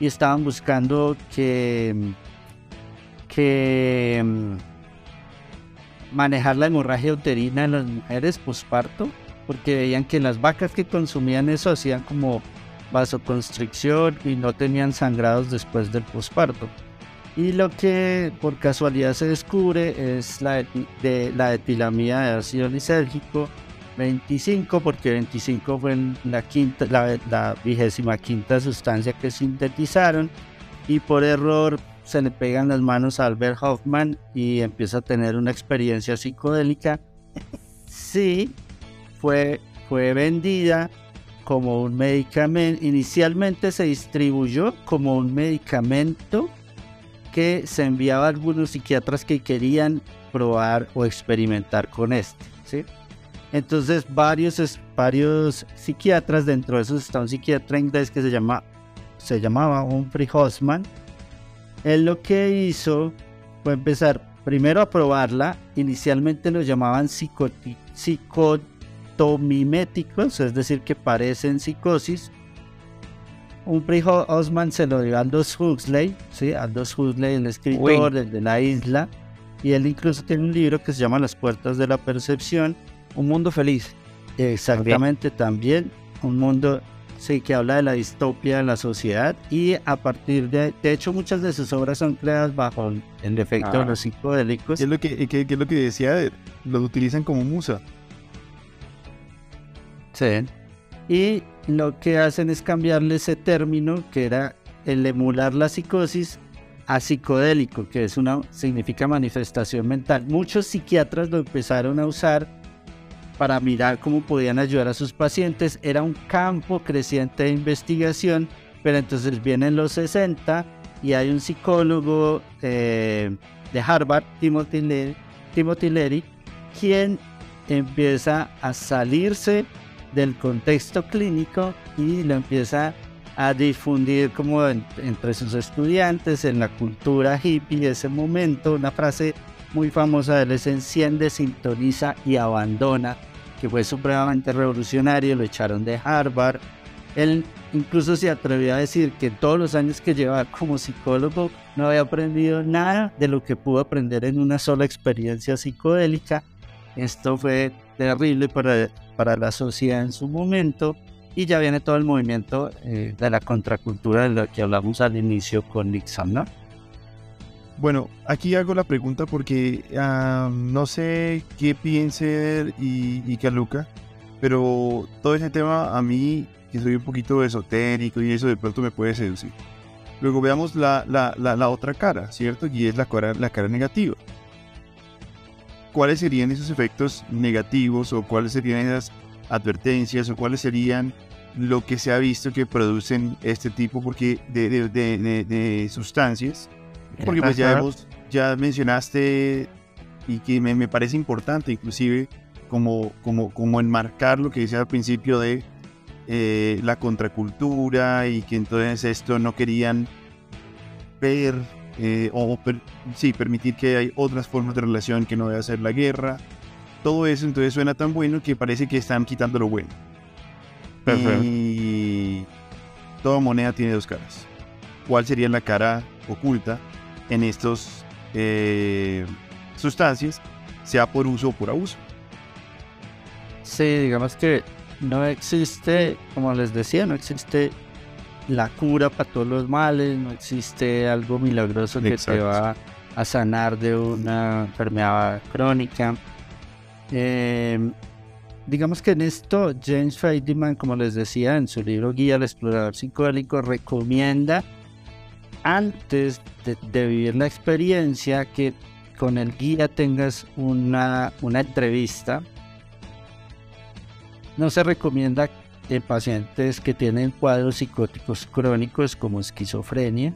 y estaban buscando que, que mm, manejar la hemorragia uterina en las mujeres posparto porque veían que las vacas que consumían eso hacían como vasoconstricción y no tenían sangrados después del posparto. Y lo que por casualidad se descubre es la, de, la etilamida de ácido lisérgico 25, porque 25 fue la, quinta, la, la vigésima quinta sustancia que sintetizaron y por error se le pegan las manos a Albert Hoffman y empieza a tener una experiencia psicodélica. Sí, fue, fue vendida como un medicamento. Inicialmente se distribuyó como un medicamento que se enviaba a algunos psiquiatras que querían probar o experimentar con este. ¿sí? Entonces varios, varios psiquiatras, dentro de esos está un psiquiatra inglés que se, se llamaba Humphrey Hoffman. Él lo que hizo fue empezar primero a probarla. Inicialmente lo llamaban psicotomiméticos, es decir, que parecen psicosis. un primo Osman se lo dio a Aldous Huxley, ¿sí? Aldous Huxley, el escritor, el de la isla, y él incluso tiene un libro que se llama Las puertas de la percepción. Un mundo feliz. Exactamente, también, un mundo sí, que habla de la distopia de la sociedad y a partir de, de hecho muchas de sus obras son creadas bajo el efecto de Ah. los psicodélicos. ¿Qué es lo que, qué- qué es lo que decía? Lo utilizan como musa. Sí. Y lo que hacen es cambiarle ese término que era el emular la psicosis a psicodélico, que es una significa manifestación mental. Muchos psiquiatras lo empezaron a usar para mirar cómo podían ayudar a sus pacientes. Era un campo creciente de investigación, pero entonces vienen los 60 y hay un psicólogo eh, de Harvard, Timothy Leary, Timothy Leary, quien empieza a salirse del contexto clínico y lo empieza a difundir como en- entre sus estudiantes en la cultura hippie de ese momento. Una frase muy famosa de él es enciende, sintoniza y abandona, que fue supremamente revolucionario, lo echaron de Harvard. Él incluso se atrevió a decir que todos los años que llevaba como psicólogo no había aprendido nada de lo que pudo aprender en una sola experiencia psicodélica. Esto fue terrible para, para la sociedad en su momento y ya viene todo el movimiento eh, de la contracultura de lo que hablamos al inicio con Nixon, ¿no? Bueno, aquí hago la pregunta porque ah, no sé qué piense y, y Caluca, pero todo ese tema a mí, que soy un poquito esotérico y eso de pronto me puede seducir. Luego veamos la, la, la, otra cara, ¿cierto? Y es la cara, la cara negativa. ¿Cuáles serían esos efectos negativos o cuáles serían esas advertencias o cuáles serían lo que se ha visto que producen este tipo porque de- de- de sustancias? Porque pues ya hemos, ya mencionaste y que me, me parece importante inclusive como, como, como enmarcar lo que decía al principio de eh, la contracultura y que entonces esto no querían ver eh, o per- sí, permitir que hay otras formas de relación que no debe ser la guerra. Todo eso entonces suena tan bueno que parece que están quitando lo bueno. Perfecto. Y toda moneda tiene dos caras. ¿Cuál sería la cara oculta en estas sustancias, sea por uso o por abuso? Sí, digamos que no existe, como les decía, no existe la cura para todos los males, no existe algo milagroso que te va a sanar de una enfermedad crónica. Eh, digamos que en esto James Friedman, como les decía en su libro Guía al Explorador Psicodélico, recomienda antes de, vivir la experiencia que con el guía tengas una, una entrevista. No se recomienda en pacientes que tienen cuadros psicóticos crónicos como esquizofrenia,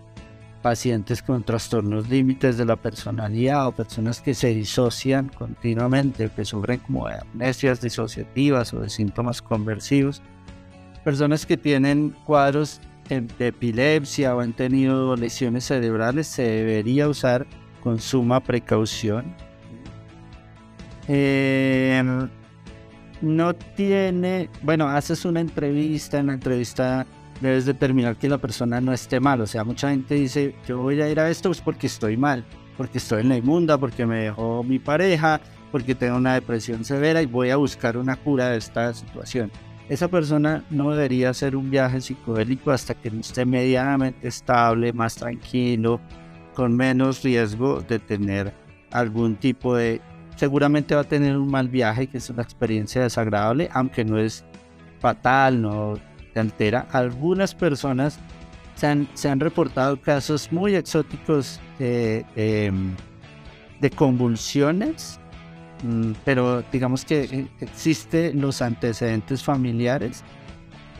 pacientes con trastornos límites de la personalidad o personas que se disocian continuamente que sufren como amnesias disociativas o de síntomas conversivos, personas que tienen cuadros de epilepsia o han tenido lesiones cerebrales se debería usar con suma precaución. Eh, no tiene, bueno, haces una entrevista, en la entrevista debes determinar que la persona no esté mal, o sea, mucha gente dice, yo voy a ir a esto pues porque estoy mal, porque estoy en la inmunda, porque me dejó mi pareja, porque tengo una depresión severa y voy a buscar una cura de esta situación. Esa persona no debería hacer un viaje psicodélico hasta que no esté medianamente estable, más tranquilo, con menos riesgo de tener algún tipo de seguramente va a tener un mal viaje, que es una experiencia desagradable, aunque no es fatal, no te altera. Algunas personas se han, se han reportado casos muy exóticos eh, em, de convulsiones, pero digamos que eh, existen los antecedentes familiares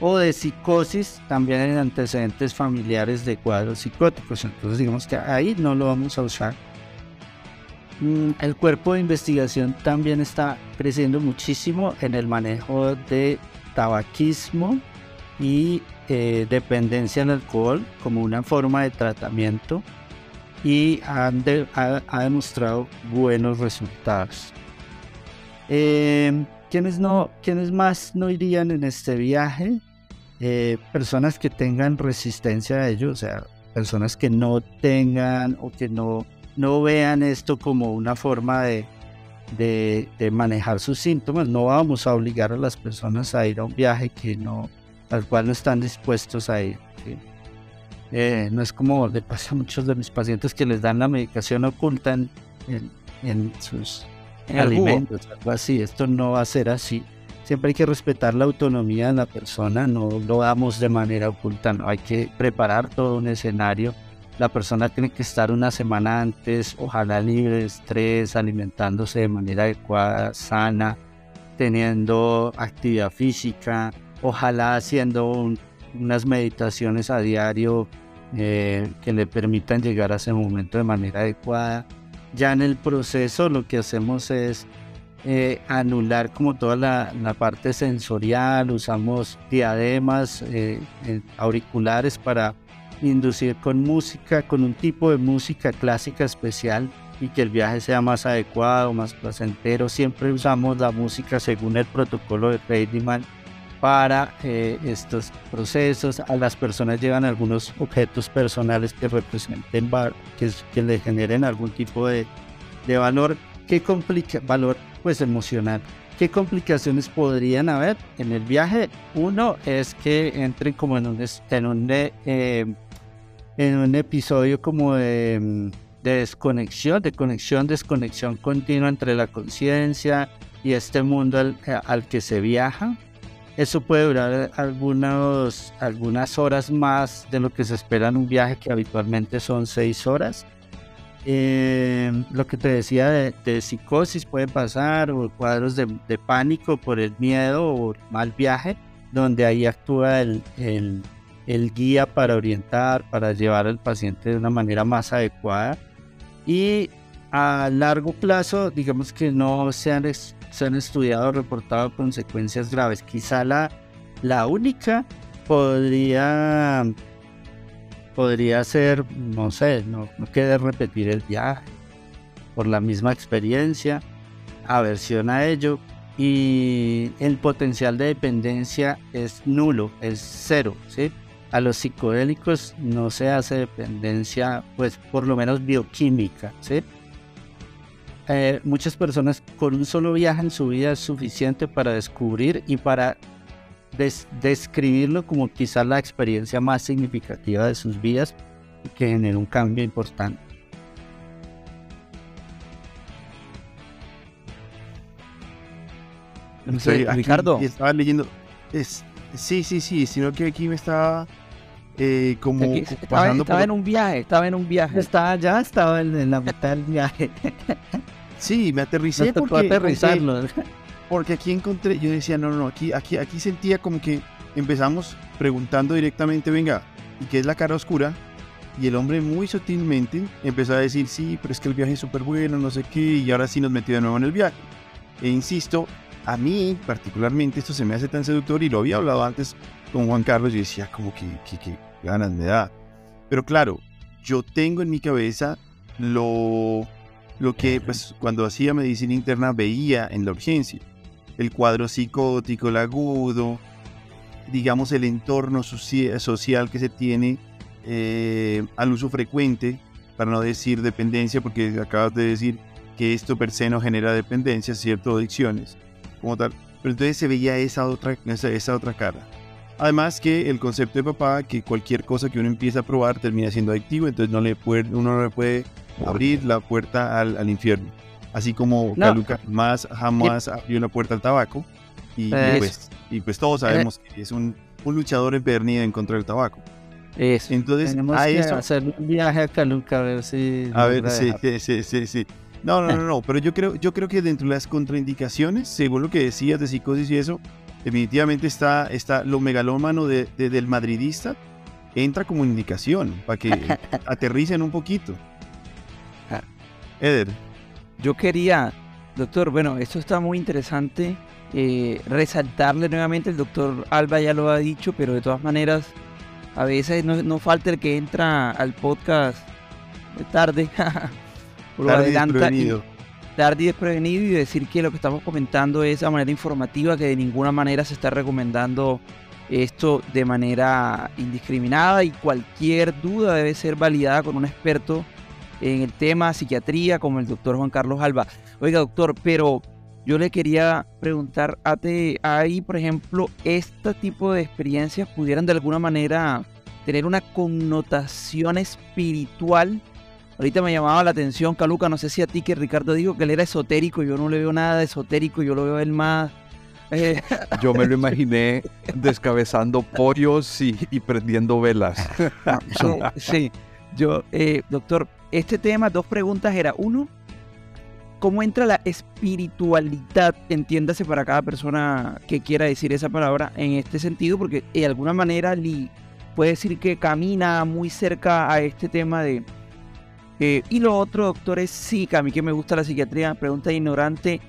o de psicosis, también hay antecedentes familiares de cuadros psicóticos, entonces digamos que ahí no lo vamos a usar. Mm, El cuerpo de investigación también está creciendo muchísimo en el manejo de tabaquismo y eh, dependencia al alcohol como una forma de tratamiento y han ha demostrado buenos resultados. Eh, ¿quiénes, no, ¿Quiénes más no irían en este viaje? eh, personas que tengan resistencia a ello, o sea, personas que no tengan o que no, no vean esto como una forma de, de, manejar sus síntomas. No vamos a obligar a las personas a ir a un viaje que no, al cual no están dispuestos a ir. Eh, no es como le pasa a muchos de mis pacientes que les dan la medicación oculta en, en, sus alimentos, algo así. Esto no va a ser así. Siempre hay que respetar la autonomía de la persona, no lo damos de manera oculta, hay que preparar todo un escenario. La persona tiene que estar una semana antes, ojalá libre de estrés, alimentándose de manera adecuada, sana, teniendo actividad física, ojalá haciendo unas meditaciones a diario eh, que le permitan llegar a ese momento de manera adecuada. Ya en el proceso lo que hacemos es eh, anular como toda la, parte sensorial, usamos diademas, eh, auriculares para inducir con música, con un tipo de música clásica especial y que el viaje sea más adecuado, más placentero. Siempre usamos la música según el protocolo de Feynman para eh, estos procesos. A las personas llevan algunos objetos personales que representen, que, le generen algún tipo de, de valor que complica, valor pues emocional. ¿Qué complicaciones podrían haber en el viaje? Uno es que entren como en un, en un, eh, en un episodio como de, de, desconexión, de conexión, desconexión continua entre la conciencia y este mundo al, que se viaja. Eso puede durar algunos, algunas horas más de lo que se espera en un viaje que habitualmente son seis horas. Eh, lo que te decía de, psicosis puede pasar, o cuadros de, pánico por el miedo o mal viaje, donde ahí actúa el, el, guía para orientar, para llevar al paciente de una manera más adecuada. Y a largo plazo, digamos que no se han, se han estudiado o reportado consecuencias graves. Quizá la, la única podría podría ser, no sé, no, no quede repetir el viaje por la misma experiencia, aversión a ello y el potencial de dependencia es nulo, es cero, ¿sí? A los psicodélicos no se hace dependencia, pues por lo menos bioquímica, ¿sí? Eh, muchas personas con un solo viaje en su vida es suficiente para descubrir y para describirlo como quizás la experiencia más significativa de sus vidas y que generó un cambio importante. Ricardo. Estaba leyendo. Es, sí, sí, sí, sino que aquí me estaba eh, como estaba, en un viaje, estaba en un viaje. Estaba ya, estaba en, la mitad del viaje. sí, me aterricé porque, aterrizarlo. Porque aquí encontré, yo decía, no, no, aquí, aquí, aquí sentía como que empezamos preguntando directamente, venga, ¿y qué es la cara oscura? Y el hombre muy sutilmente empezó a decir, sí, pero es que el viaje es súper bueno, no sé qué, y ahora sí nos metió de nuevo en el viaje. E insisto, a mí particularmente esto se me hace tan seductor y lo había hablado antes con Juan Carlos y decía como que, que, ganas me da. Pero claro, yo tengo en mi cabeza lo, lo que pues, cuando hacía medicina interna veía en la urgencia el cuadro psicótico, el agudo, digamos el entorno social que se tiene eh, al uso frecuente, para no decir dependencia, porque acabas de decir que esto per se no genera dependencia, ¿cierto? Adicciones, como tal. Pero entonces se veía esa otra, esa, otra cara. Además que el concepto de papá, que cualquier cosa que uno empieza a probar termina siendo adictivo, entonces no le puede, uno no le puede abrir la puerta al, al infierno así como Caluca más jamás abrió la puerta al tabaco. Y, pues, y pues todos sabemos que es un, un luchador empedernido en contra del tabaco. Eso. Entonces, Tenemos a que eso, hacer un viaje a Caluca a ver si. A ver, sí, sí, sí, sí, No, no, no, no, pero yo creo, yo creo que dentro de las contraindicaciones, según lo que decías de psicosis y eso, definitivamente está, está lo megalómano de, del madridista, entra como indicación para que aterricen un poquito. Eder. Yo quería, doctor, bueno, esto está muy interesante. Eh, resaltarle nuevamente, el doctor Alba ya lo ha dicho, pero de todas maneras, a veces no, falta el que entra al podcast tarde, tarde desprevenido. tarde y desprevenido y decir que lo que estamos comentando es a manera informativa, que de ninguna manera se está recomendando esto de manera indiscriminada y cualquier duda debe ser validada con un experto en el tema psiquiatría como el doctor Juan Carlos Alba. Oiga, doctor, pero yo le quería preguntar, ¿hay, por ejemplo, este tipo de experiencias pudieran de alguna manera tener una connotación espiritual? Ahorita me llamaba la atención, Caluca, no sé si a ti que Ricardo dijo que él era esotérico, yo no le veo nada de esotérico, yo lo veo él más... Eh, yo me lo imaginé descabezando pollos y, prendiendo velas. sí, yo, eh, doctor, este tema, dos preguntas era, uno, ¿cómo entra la espiritualidad, entiéndase para cada persona que quiera decir esa palabra en este sentido? Porque de alguna manera li, puede decir que camina muy cerca a este tema de... Eh, y lo otro, doctor, es sí, que a mí que me gusta la psiquiatría, pregunta ignorante,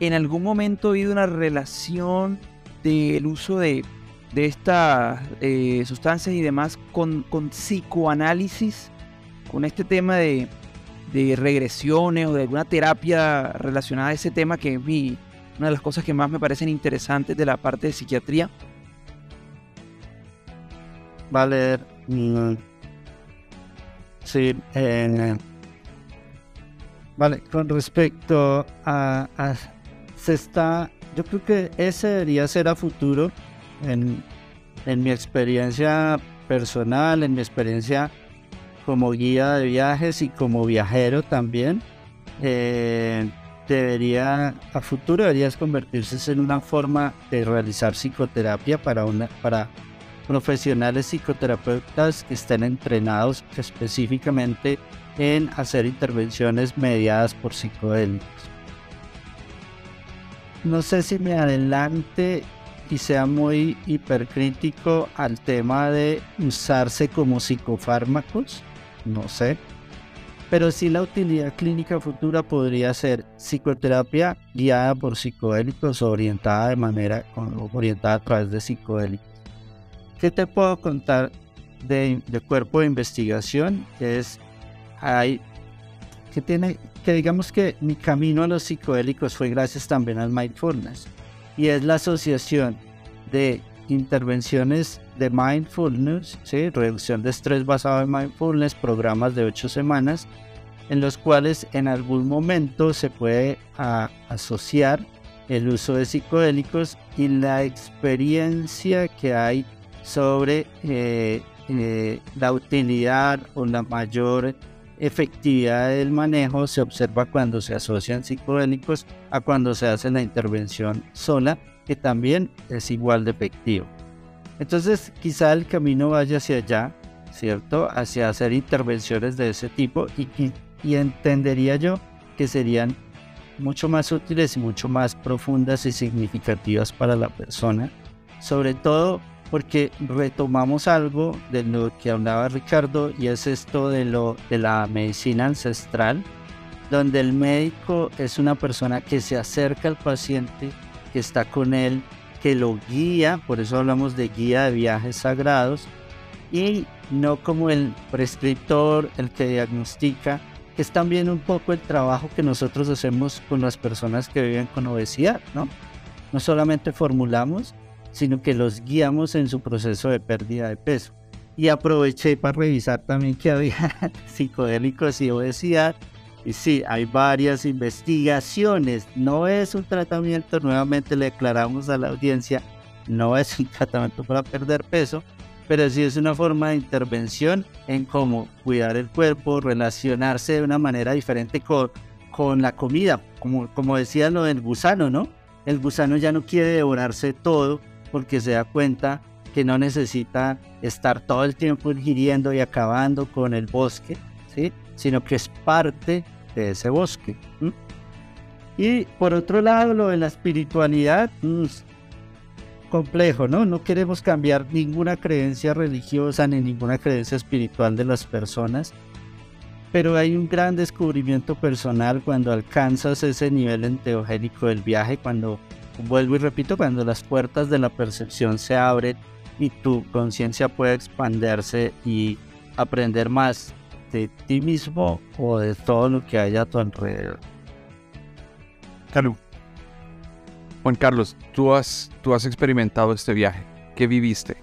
¿en algún momento ha habido una relación del uso de, de estas eh, sustancias y demás con, con psicoanálisis? Con este tema de, regresiones o de alguna terapia relacionada a ese tema que es una de las cosas que más me parecen interesantes de la parte de psiquiatría? Vale. Mm, sí. vale, con respecto a, se está, yo creo que ese debería ser a futuro en, en mi experiencia personal, en mi experiencia como guía de viajes y como viajero también, eh, debería, a futuro deberías convertirse en una forma de realizar psicoterapia para, una, para profesionales psicoterapeutas que estén entrenados específicamente en hacer intervenciones mediadas por psicodélicos. No sé si me adelante y sea muy hipercrítico al tema de usarse como psicofármacos no sé. Pero sí la utilidad clínica futura podría ser psicoterapia guiada por psicodélicos orientada de manera orientada a través de psicodélicos. ¿Qué te puedo contar de, cuerpo de investigación? Es que tiene que digamos que mi camino a los psicodélicos fue gracias también al mindfulness y es la asociación de intervenciones de mindfulness, reducción de estrés basado en mindfulness, programas de ocho semanas, en los cuales en algún momento se puede asociar el uso de psicodélicos y la experiencia que hay sobre eh, eh, la utilidad o la mayor efectividad del manejo se observa cuando se asocian psicodélicos a cuando se hace la intervención sola que también es igual de efectivo. Entonces, quizá el camino vaya hacia allá, ¿cierto? Hacia hacer intervenciones de ese tipo y, entendería yo que serían mucho más útiles y mucho más profundas y significativas para la persona, sobre todo porque retomamos algo de lo que hablaba Ricardo y es esto de lo de la medicina ancestral, donde el médico es una persona que se acerca al paciente que está con él, que lo guía, por eso hablamos de guía de viajes sagrados, y no como el prescriptor, el que diagnostica, que es también un poco el trabajo que nosotros hacemos con las personas que viven con obesidad, ¿no? No solamente formulamos, sino que los guiamos en su proceso de pérdida de peso. Y aproveché para revisar también que había psicodélicos y obesidad y sí, hay varias investigaciones. No es un tratamiento, nuevamente le declaramos a la audiencia, no es un tratamiento para perder peso, pero sí es una forma de intervención en cómo cuidar el cuerpo, relacionarse de una manera diferente con, con la comida. Como, como decía lo del gusano, ¿no? El gusano ya no quiere devorarse todo porque se da cuenta que no necesita estar todo el tiempo ingiriendo y acabando con el bosque, ¿sí? sino que es parte de ese bosque. Y por otro lado, lo de la espiritualidad, mm, complejo, ¿no? No queremos cambiar ninguna creencia religiosa ni ninguna creencia espiritual de las personas, pero hay un gran descubrimiento personal cuando alcanzas ese nivel enteogénico del viaje, cuando, vuelvo y repito, cuando las puertas de la percepción se abren y tu conciencia puede expandirse y aprender más de ti mismo o de todo lo que haya a tu alrededor. Juan Carlos, tú has, tú has experimentado este viaje. ¿qué viviste?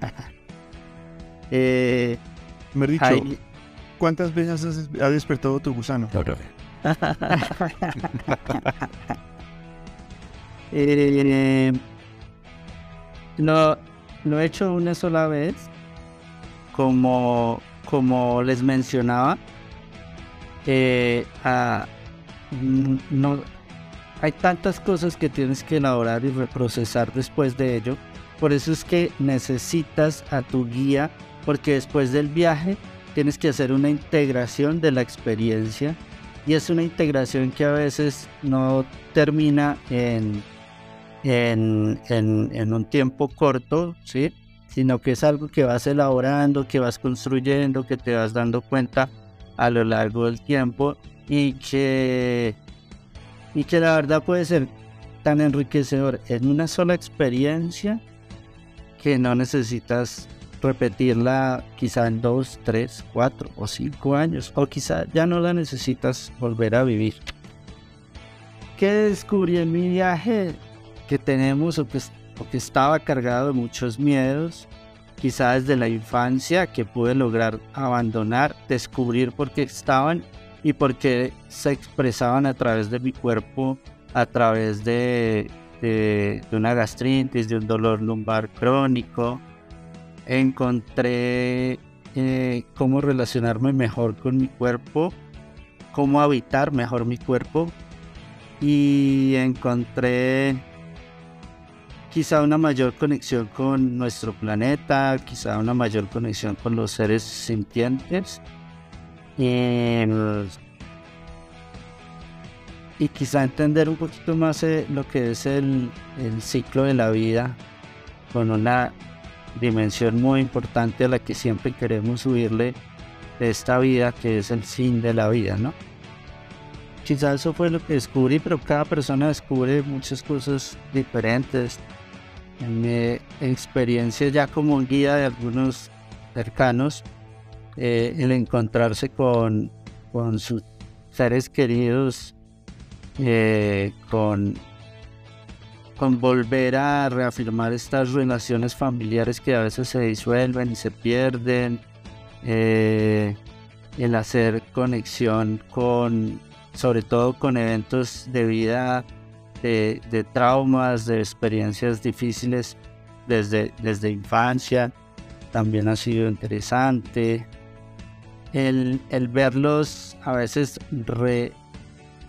Eh, Me dicho, ¿cuántas veces has- ha despertado tu gusano? Eh, lo, lo he hecho una sola vez, como, como les mencionaba. eh, mm, no, hay tantas cosas que tienes que elaborar y reprocesar después de ello. Por eso es que necesitas a tu guía, porque después del viaje tienes que hacer una integración de la experiencia y es una integración que a veces no termina en, en- en un tiempo corto, ¿sí? Sino que es algo que vas elaborando, que vas construyendo, que te vas dando cuenta a lo largo del tiempo y que, y que la verdad puede ser tan enriquecedor en una sola experiencia que no necesitas repetirla quizá en dos, tres, cuatro o cinco años, o quizá ya no la necesitas volver a vivir. ¿Qué descubrí en mi viaje? Que tenemos o que, es- o que estaba cargado de muchos miedos, quizá desde la infancia, que pude lograr abandonar, descubrir por qué estaban y por qué se expresaban a través de mi cuerpo, a través de una gastritis, de un dolor lumbar crónico, encontré eh, cómo relacionarme mejor con mi cuerpo, cómo habitar mejor mi cuerpo y encontré quizá una mayor conexión con nuestro planeta, quizá una mayor conexión con los seres sintientes. em, y quizá entender un poquito más eh, lo que es el, ciclo de la vida con una dimensión muy importante a la que siempre queremos subirle de esta vida, que es el fin de la vida, ¿no? Quizás eso fue lo que descubrí, pero cada persona descubre muchas cosas diferentes. En mi experiencia ya como guía de algunos cercanos, eh, el encontrarse con, con sus seres queridos, eh, con con volver a reafirmar estas relaciones familiares que a veces se disuelven y se pierden, eh, el hacer conexión con, sobre todo con eventos de vida, de, traumas, de experiencias difíciles desde, desde infancia, también ha sido interesante. El, el verlos a veces re-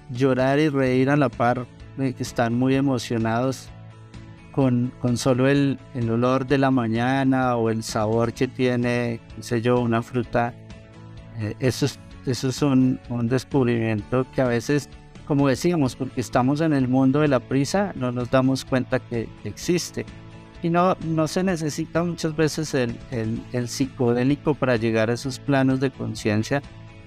llorar y reír a la par de que están muy emocionados con, con solo el, el olor de la mañana o el sabor que tiene, qué sé yo, una fruta. Eh, eso es, eso es un, un descubrimiento que a veces, como decíamos, porque estamos en el mundo de la prisa, no nos damos cuenta que existe. Y no, no se necesita muchas veces el, el, el psicodélico para llegar a esos planos de conciencia,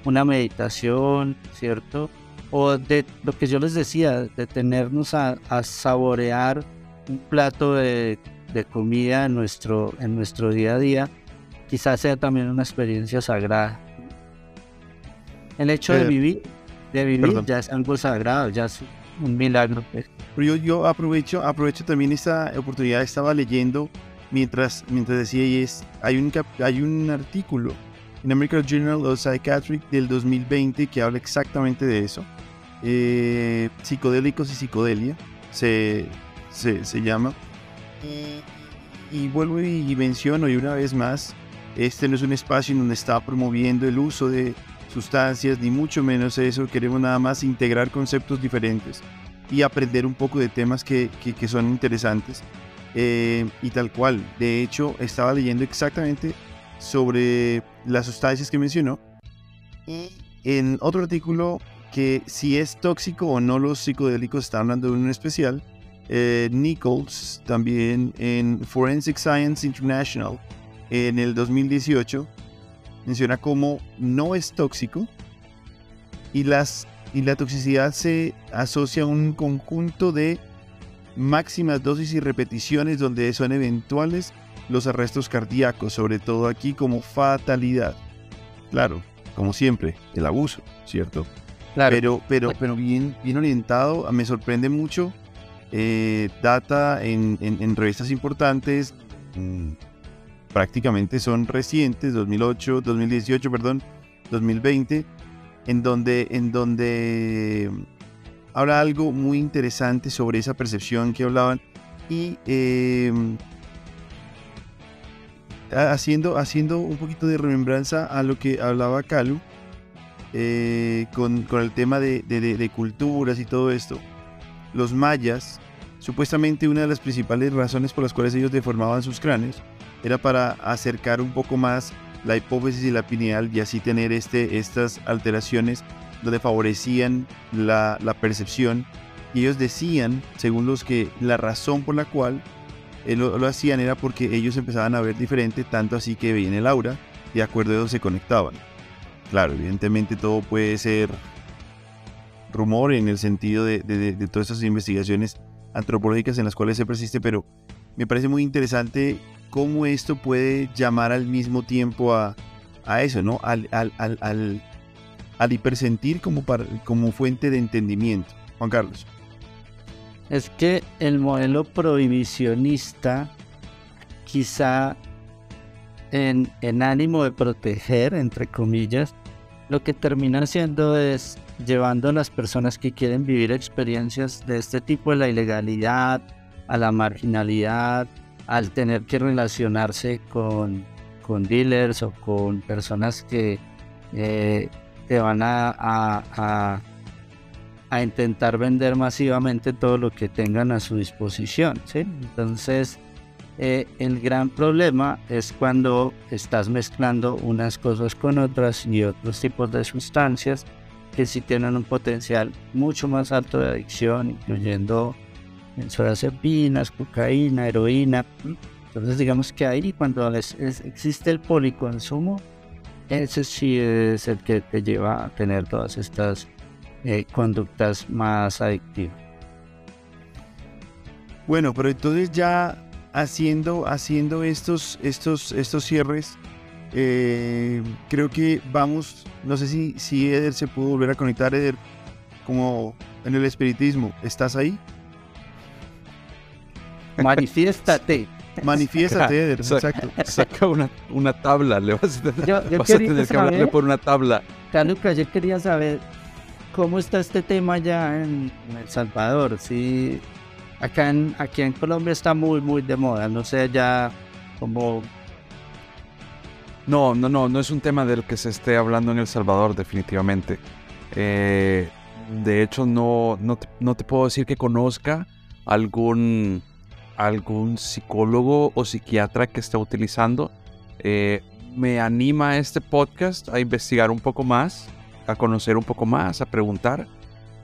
una meditación, ¿cierto? o de lo que yo les decía, detenernos a, a saborear un plato de, de comida en nuestro, en nuestro día a día, quizás sea también una experiencia sagrada. El hecho de Eh, vivir, de vivir perdón. ya es algo sagrado, ya es un milagro. pues. Pero yo, yo aprovecho, aprovecho también esta oportunidad, estaba leyendo mientras, mientras decía y es, hay un, cap- hay un artículo en American Journal of Psychiatry del 2020 que habla exactamente de eso. Eh, psicodélicos y psicodelia se, se, se llama. Y, y vuelvo y menciono y una vez más, este no es un espacio en donde está promoviendo el uso de sustancias, ni mucho menos eso, queremos nada más integrar conceptos diferentes y aprender un poco de temas que, que- son interesantes. Eh, y tal cual, de hecho, estaba leyendo exactamente sobre las sustancias que mencionó. Y en otro artículo que si es tóxico o no los psicodélicos, está hablando de en especial. eh, Nichols, también en Forensic Science International, en el 2018, menciona cómo no es tóxico y, las, y la toxicidad se asocia a un conjunto de máximas dosis y repeticiones donde son eventuales los arrestos cardíacos, sobre todo aquí como fatalidad. Claro, como siempre, el abuso, ¿cierto? Claro, Pero, pero, pero bien, bien orientado, me sorprende mucho eh, data en, revistas importantes, prácticamente son recientes, 2008, 2018, perdón, 2020, en donde, en donde habla algo muy interesante sobre esa percepción que hablaban y em, haciendo, haciendo un poquito de remembranza a lo que hablaba Calu eh, con, el tema de, culturas y todo esto. Los mayas, supuestamente una de las principales razones por las cuales ellos deformaban sus cráneos era para acercar un poco más la hipófisis y la pineal y así tener este, estas alteraciones donde favorecían la, percepción. Y ellos decían, según los que, la razón por la cual eh, lo, hacían era porque ellos empezaban a ver diferente, tanto así que veían el aura y de acuerdo a eso se conectaban. Claro, evidentemente todo puede ser rumor en el sentido de, todas estas investigaciones antropológicas en las cuales se persiste, pero me parece muy interesante cómo esto puede llamar al mismo tiempo a, eso, ¿no? Al, al, hipersentir como, como fuente de entendimiento. Juan Carlos. Es que el modelo prohibicionista quizá en, ánimo de proteger, entre comillas, lo que termina haciendo es llevando a las personas que quieren vivir experiencias de este tipo de la ilegalidad, a la marginalidad, al tener que relacionarse con, con dealers o con personas que eh, te van a, a, a, intentar vender masivamente todo lo que tengan a su disposición. ¿sí? Entonces, eh, el gran problema es cuando estás mezclando unas cosas con otras y otros tipos de sustancias que sí tienen un potencial mucho más alto de adicción, incluyendo benzodiazepinas, cocaína, heroína. Entonces digamos que ahí cuando existe el policonsumo, ese sí es el que te lleva a tener todas estas eh, conductas más adictivas. Bueno, pero entonces ya haciendo, haciendo estos, estos, estos cierres, eh, creo que vamos, no sé si, si Eder se pudo volver a conectar, Eder, como en el espiritismo, ¿estás ahí? Manifiéstate. Manifiéstate, exacto. Saca una, una tabla, le vas a tener, vas a tener que hablarle por una tabla. Caluca, yo quería saber cómo está este tema ya en, El Salvador, si acá en, aquí en Colombia está muy, muy de moda. No sé ya como... No, no, no, no es un tema del que se esté hablando en El Salvador, definitivamente. Eh, de hecho, no, no, te, puedo decir que conozca algún, algún psicólogo o psiquiatra que esté utilizando. Eh, me anima este podcast a investigar un poco más, a conocer un poco más, a preguntar.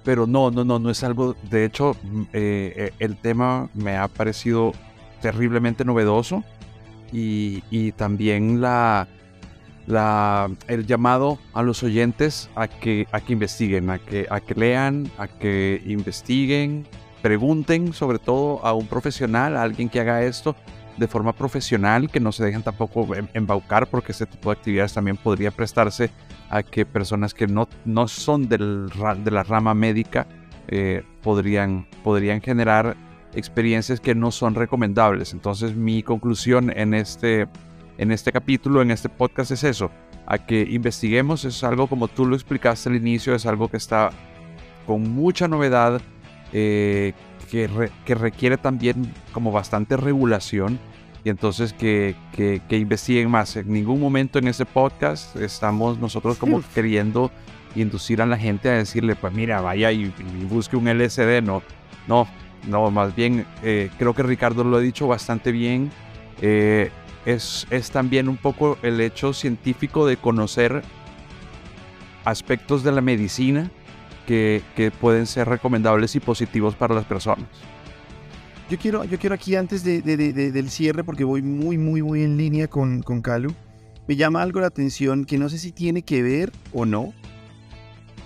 Pero no, no, no, no es algo. De hecho, mm, eh, eh, el tema me ha parecido terriblemente novedoso y, también la, el llamado a los oyentes a que, a que investiguen, a que, a que lean, a que investiguen, pregunten sobre todo a un profesional, a alguien que haga esto de forma profesional, que no se dejen tampoco em, embaucar porque este tipo de actividades también podría prestarse a que personas que no, no son del, de la rama médica eh, podrían, podrían generar experiencias que no son recomendables. Entonces mi conclusión en este, en este capítulo, en este podcast es eso, a que investiguemos, es algo como tú lo explicaste al inicio, es algo que está con mucha novedad, eh, que, que, requiere también como bastante regulación y entonces que, que, investiguen más. En ningún momento en este podcast estamos nosotros como queriendo inducir a la gente a decirle, pues mira, vaya y, busque un LSD. No, no, no, más bien eh, creo que Ricardo lo ha dicho bastante bien. Eh, es, es también un poco el hecho científico de conocer aspectos de la medicina que, que pueden ser recomendables y positivos para las personas. Yo quiero, yo quiero aquí antes de, del cierre, porque voy muy, muy, muy en línea con, con Calu, me llama algo la atención que no sé si tiene que ver o no,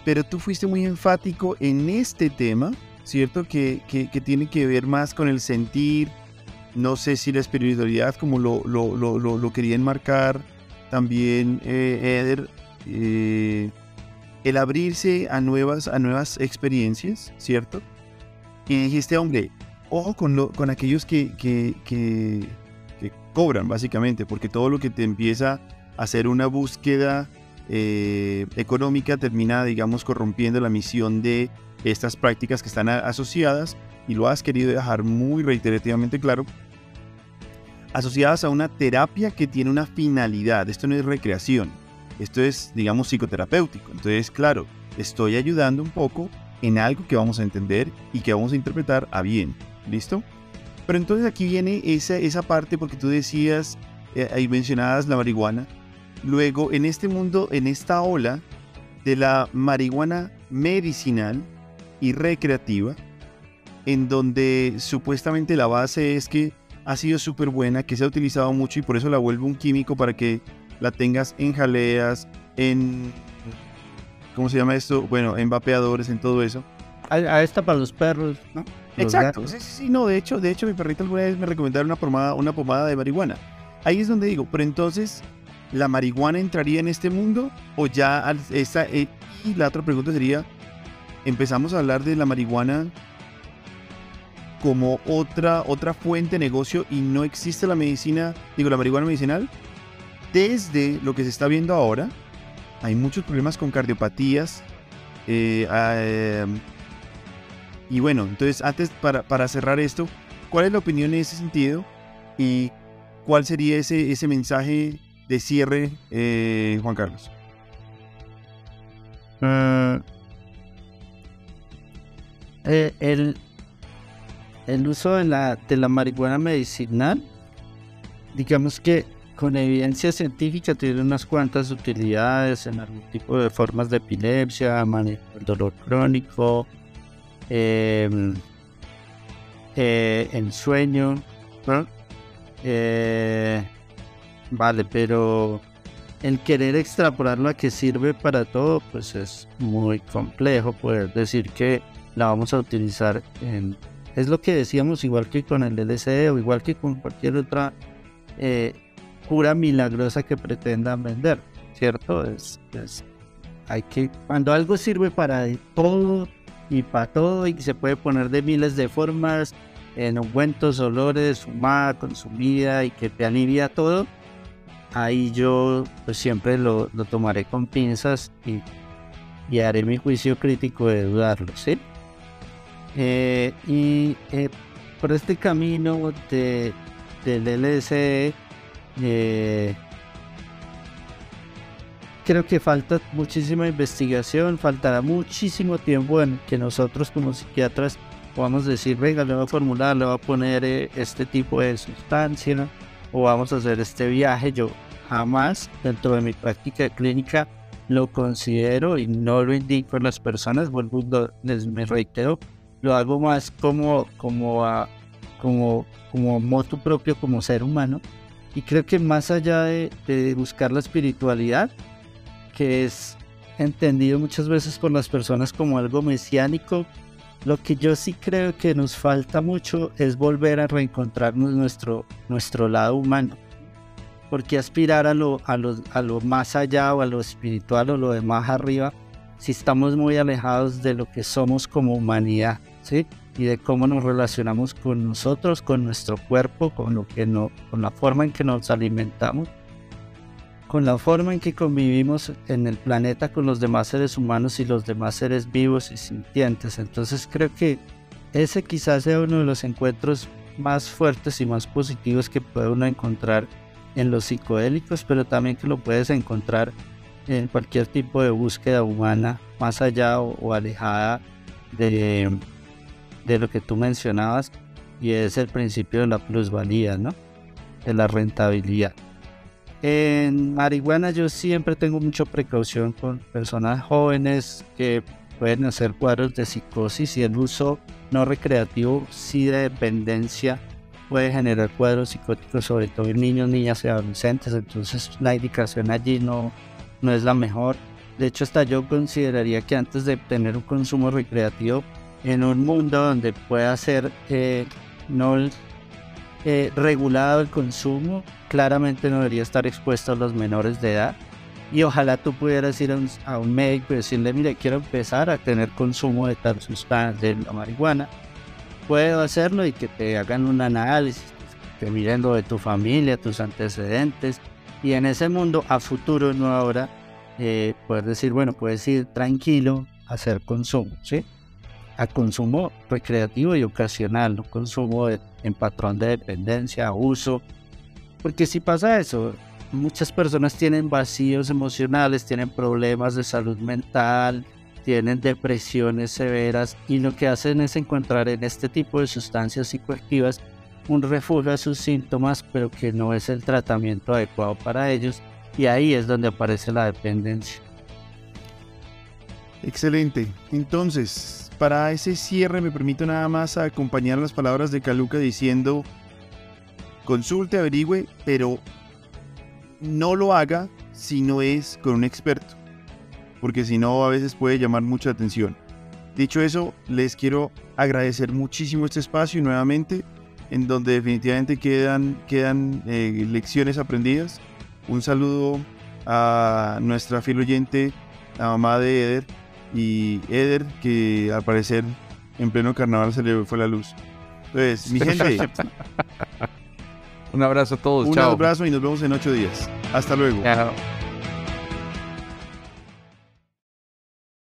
pero tú fuiste muy enfático en este tema, ¿cierto? Que, que, tiene que ver más con el sentir, no sé si la espiritualidad como lo, lo, lo, lo querían marcar también eh, Eder, eh, el abrirse a nuevas, a nuevas experiencias, ¿cierto? Y dijiste, hombre, ojo con, lo, con aquellos que, que, cobran, básicamente, porque todo lo que te empieza a hacer una búsqueda eh, económica termina, digamos, corrompiendo la misión de estas prácticas que están asociadas, y lo has querido dejar muy reiterativamente claro, asociadas a una terapia que tiene una finalidad. Esto no es recreación, esto es, digamos, psicoterapéutico. Entonces, claro, estoy ayudando un poco en algo que vamos a entender y que vamos a interpretar a bien. ¿Listo? Pero entonces aquí viene esa, esa parte porque tú decías, eh, ahí mencionadas la marihuana. Luego, en este mundo, en esta ola de la marihuana medicinal y recreativa, en donde supuestamente la base es que ha sido súper buena, que se ha utilizado mucho y por eso la vuelve un químico para que la tengas en jaleas, en... ¿Cómo se llama esto? Bueno, en vapeadores, en todo eso. A, esta para los perros, ¿no? Exacto, sí, sí, no, de hecho, de hecho mi perrita alguna vez me recomendaron una pomada, una pomada de marihuana. Ahí es donde digo, pero entonces, ¿la marihuana entraría en este mundo? O ya esta, eh, y la otra pregunta sería, empezamos a hablar de la marihuana como otra, otra fuente de negocio y no existe la medicina, digo, la marihuana medicinal, desde lo que se está viendo ahora, hay muchos problemas con cardiopatías. Eh, em, y bueno, entonces antes para, para, cerrar esto, ¿cuál es la opinión en ese sentido? ¿Y cuál sería ese, ese mensaje de cierre, eh, Juan Carlos? Eh, el, el uso de la, de la marihuana medicinal, digamos que con evidencia científica tiene unas cuantas utilidades en algún tipo de formas de epilepsia, manejo del dolor crónico, em, eh, sueño. Eh, vale, pero el querer extrapolarlo a que sirve para todo, pues es muy complejo poder decir que la vamos a utilizar en... Es lo que decíamos, igual que con el LSD o igual que con cualquier otra eh, cura milagrosa que pretendan vender, ¿cierto? Es, hay que, cuando algo sirve para todo y para todo y se puede poner de miles de formas, en ungüentos, olores, fumada, consumida y que te alivia todo, ahí yo pues siempre lo, tomaré con pinzas y, y, haré mi juicio crítico de dudarlo, ¿sí? Eh, y eh, por este camino de, del LSD eh, creo que falta muchísima investigación, faltará muchísimo tiempo en que nosotros como psiquiatras podamos decir, venga, le voy a formular, le voy a poner eh, este tipo de sustancia o vamos a hacer este viaje. Yo jamás dentro de mi práctica clínica lo considero y no lo indico en las personas, vuelvo, les me reitero, lo hago más como, como, a, como, como moto propio, como ser humano, y creo que más allá de, buscar la espiritualidad, que es entendido muchas veces por las personas como algo mesiánico, lo que yo sí creo que nos falta mucho es volver a reencontrarnos nuestro, nuestro lado humano. Porque aspirar a lo, a, lo, a lo más allá o a lo espiritual o lo de más arriba si estamos muy alejados de lo que somos como humanidad, ¿sí? Y de cómo nos relacionamos con nosotros, con nuestro cuerpo, con lo que no, con la forma en que nos alimentamos, con la forma en que convivimos en el planeta con los demás seres humanos y los demás seres vivos y sintientes. Entonces creo que ese quizás sea uno de los encuentros más fuertes y más positivos que puede uno encontrar en los psicodélicos, pero también que lo puedes encontrar en cualquier tipo de búsqueda humana, más allá o alejada de de lo que tú mencionabas y es el principio de la plusvalía, ¿no? De la rentabilidad. En marihuana yo siempre tengo mucha precaución con personas jóvenes que pueden hacer cuadros de psicosis y el uso no recreativo, sí de dependencia, puede generar cuadros psicóticos, sobre todo en niños, niñas y adolescentes. Entonces la indicación allí no, no es la mejor. De hecho, hasta yo consideraría que antes de tener un consumo recreativo en un mundo donde pueda ser eh, no eh, regulado el consumo, claramente no debería estar expuesto a los menores de edad. Y ojalá tú pudieras ir a un, médico y decirle, mire, quiero empezar a tener consumo de tal sustancia, de la marihuana. puedo hacerlo y que te hagan un análisis, que miren lo de tu familia, tus antecedentes. Y en ese mundo, a futuro, no ahora, eh, poder decir, bueno, puedes ir tranquilo a hacer consumo, ¿sí? A consumo recreativo y ocasional, no consumo en patrón de dependencia, uso. Porque si pasa eso, muchas personas tienen vacíos emocionales, tienen problemas de salud mental, tienen depresiones severas y lo que hacen es encontrar en este tipo de sustancias psicoactivas un refugio a sus síntomas, pero que no es el tratamiento adecuado para ellos y ahí es donde aparece la dependencia. Excelente. Entonces, para ese cierre me permito nada más acompañar las palabras de Caluca diciendo, consulte, averigüe, pero no lo haga si no es con un experto, porque si no a veces puede llamar mucha atención. Dicho eso, les quiero agradecer muchísimo este espacio nuevamente, en donde definitivamente quedan, quedan eh, lecciones aprendidas. Un saludo a nuestra fiel oyente, la mamá de Eder, y Eder, que al parecer en pleno carnaval se le fue la luz. Entonces, mi gente, Un abrazo a todos. un Chao. abrazo y nos vemos en ocho días. Hasta luego. Chao.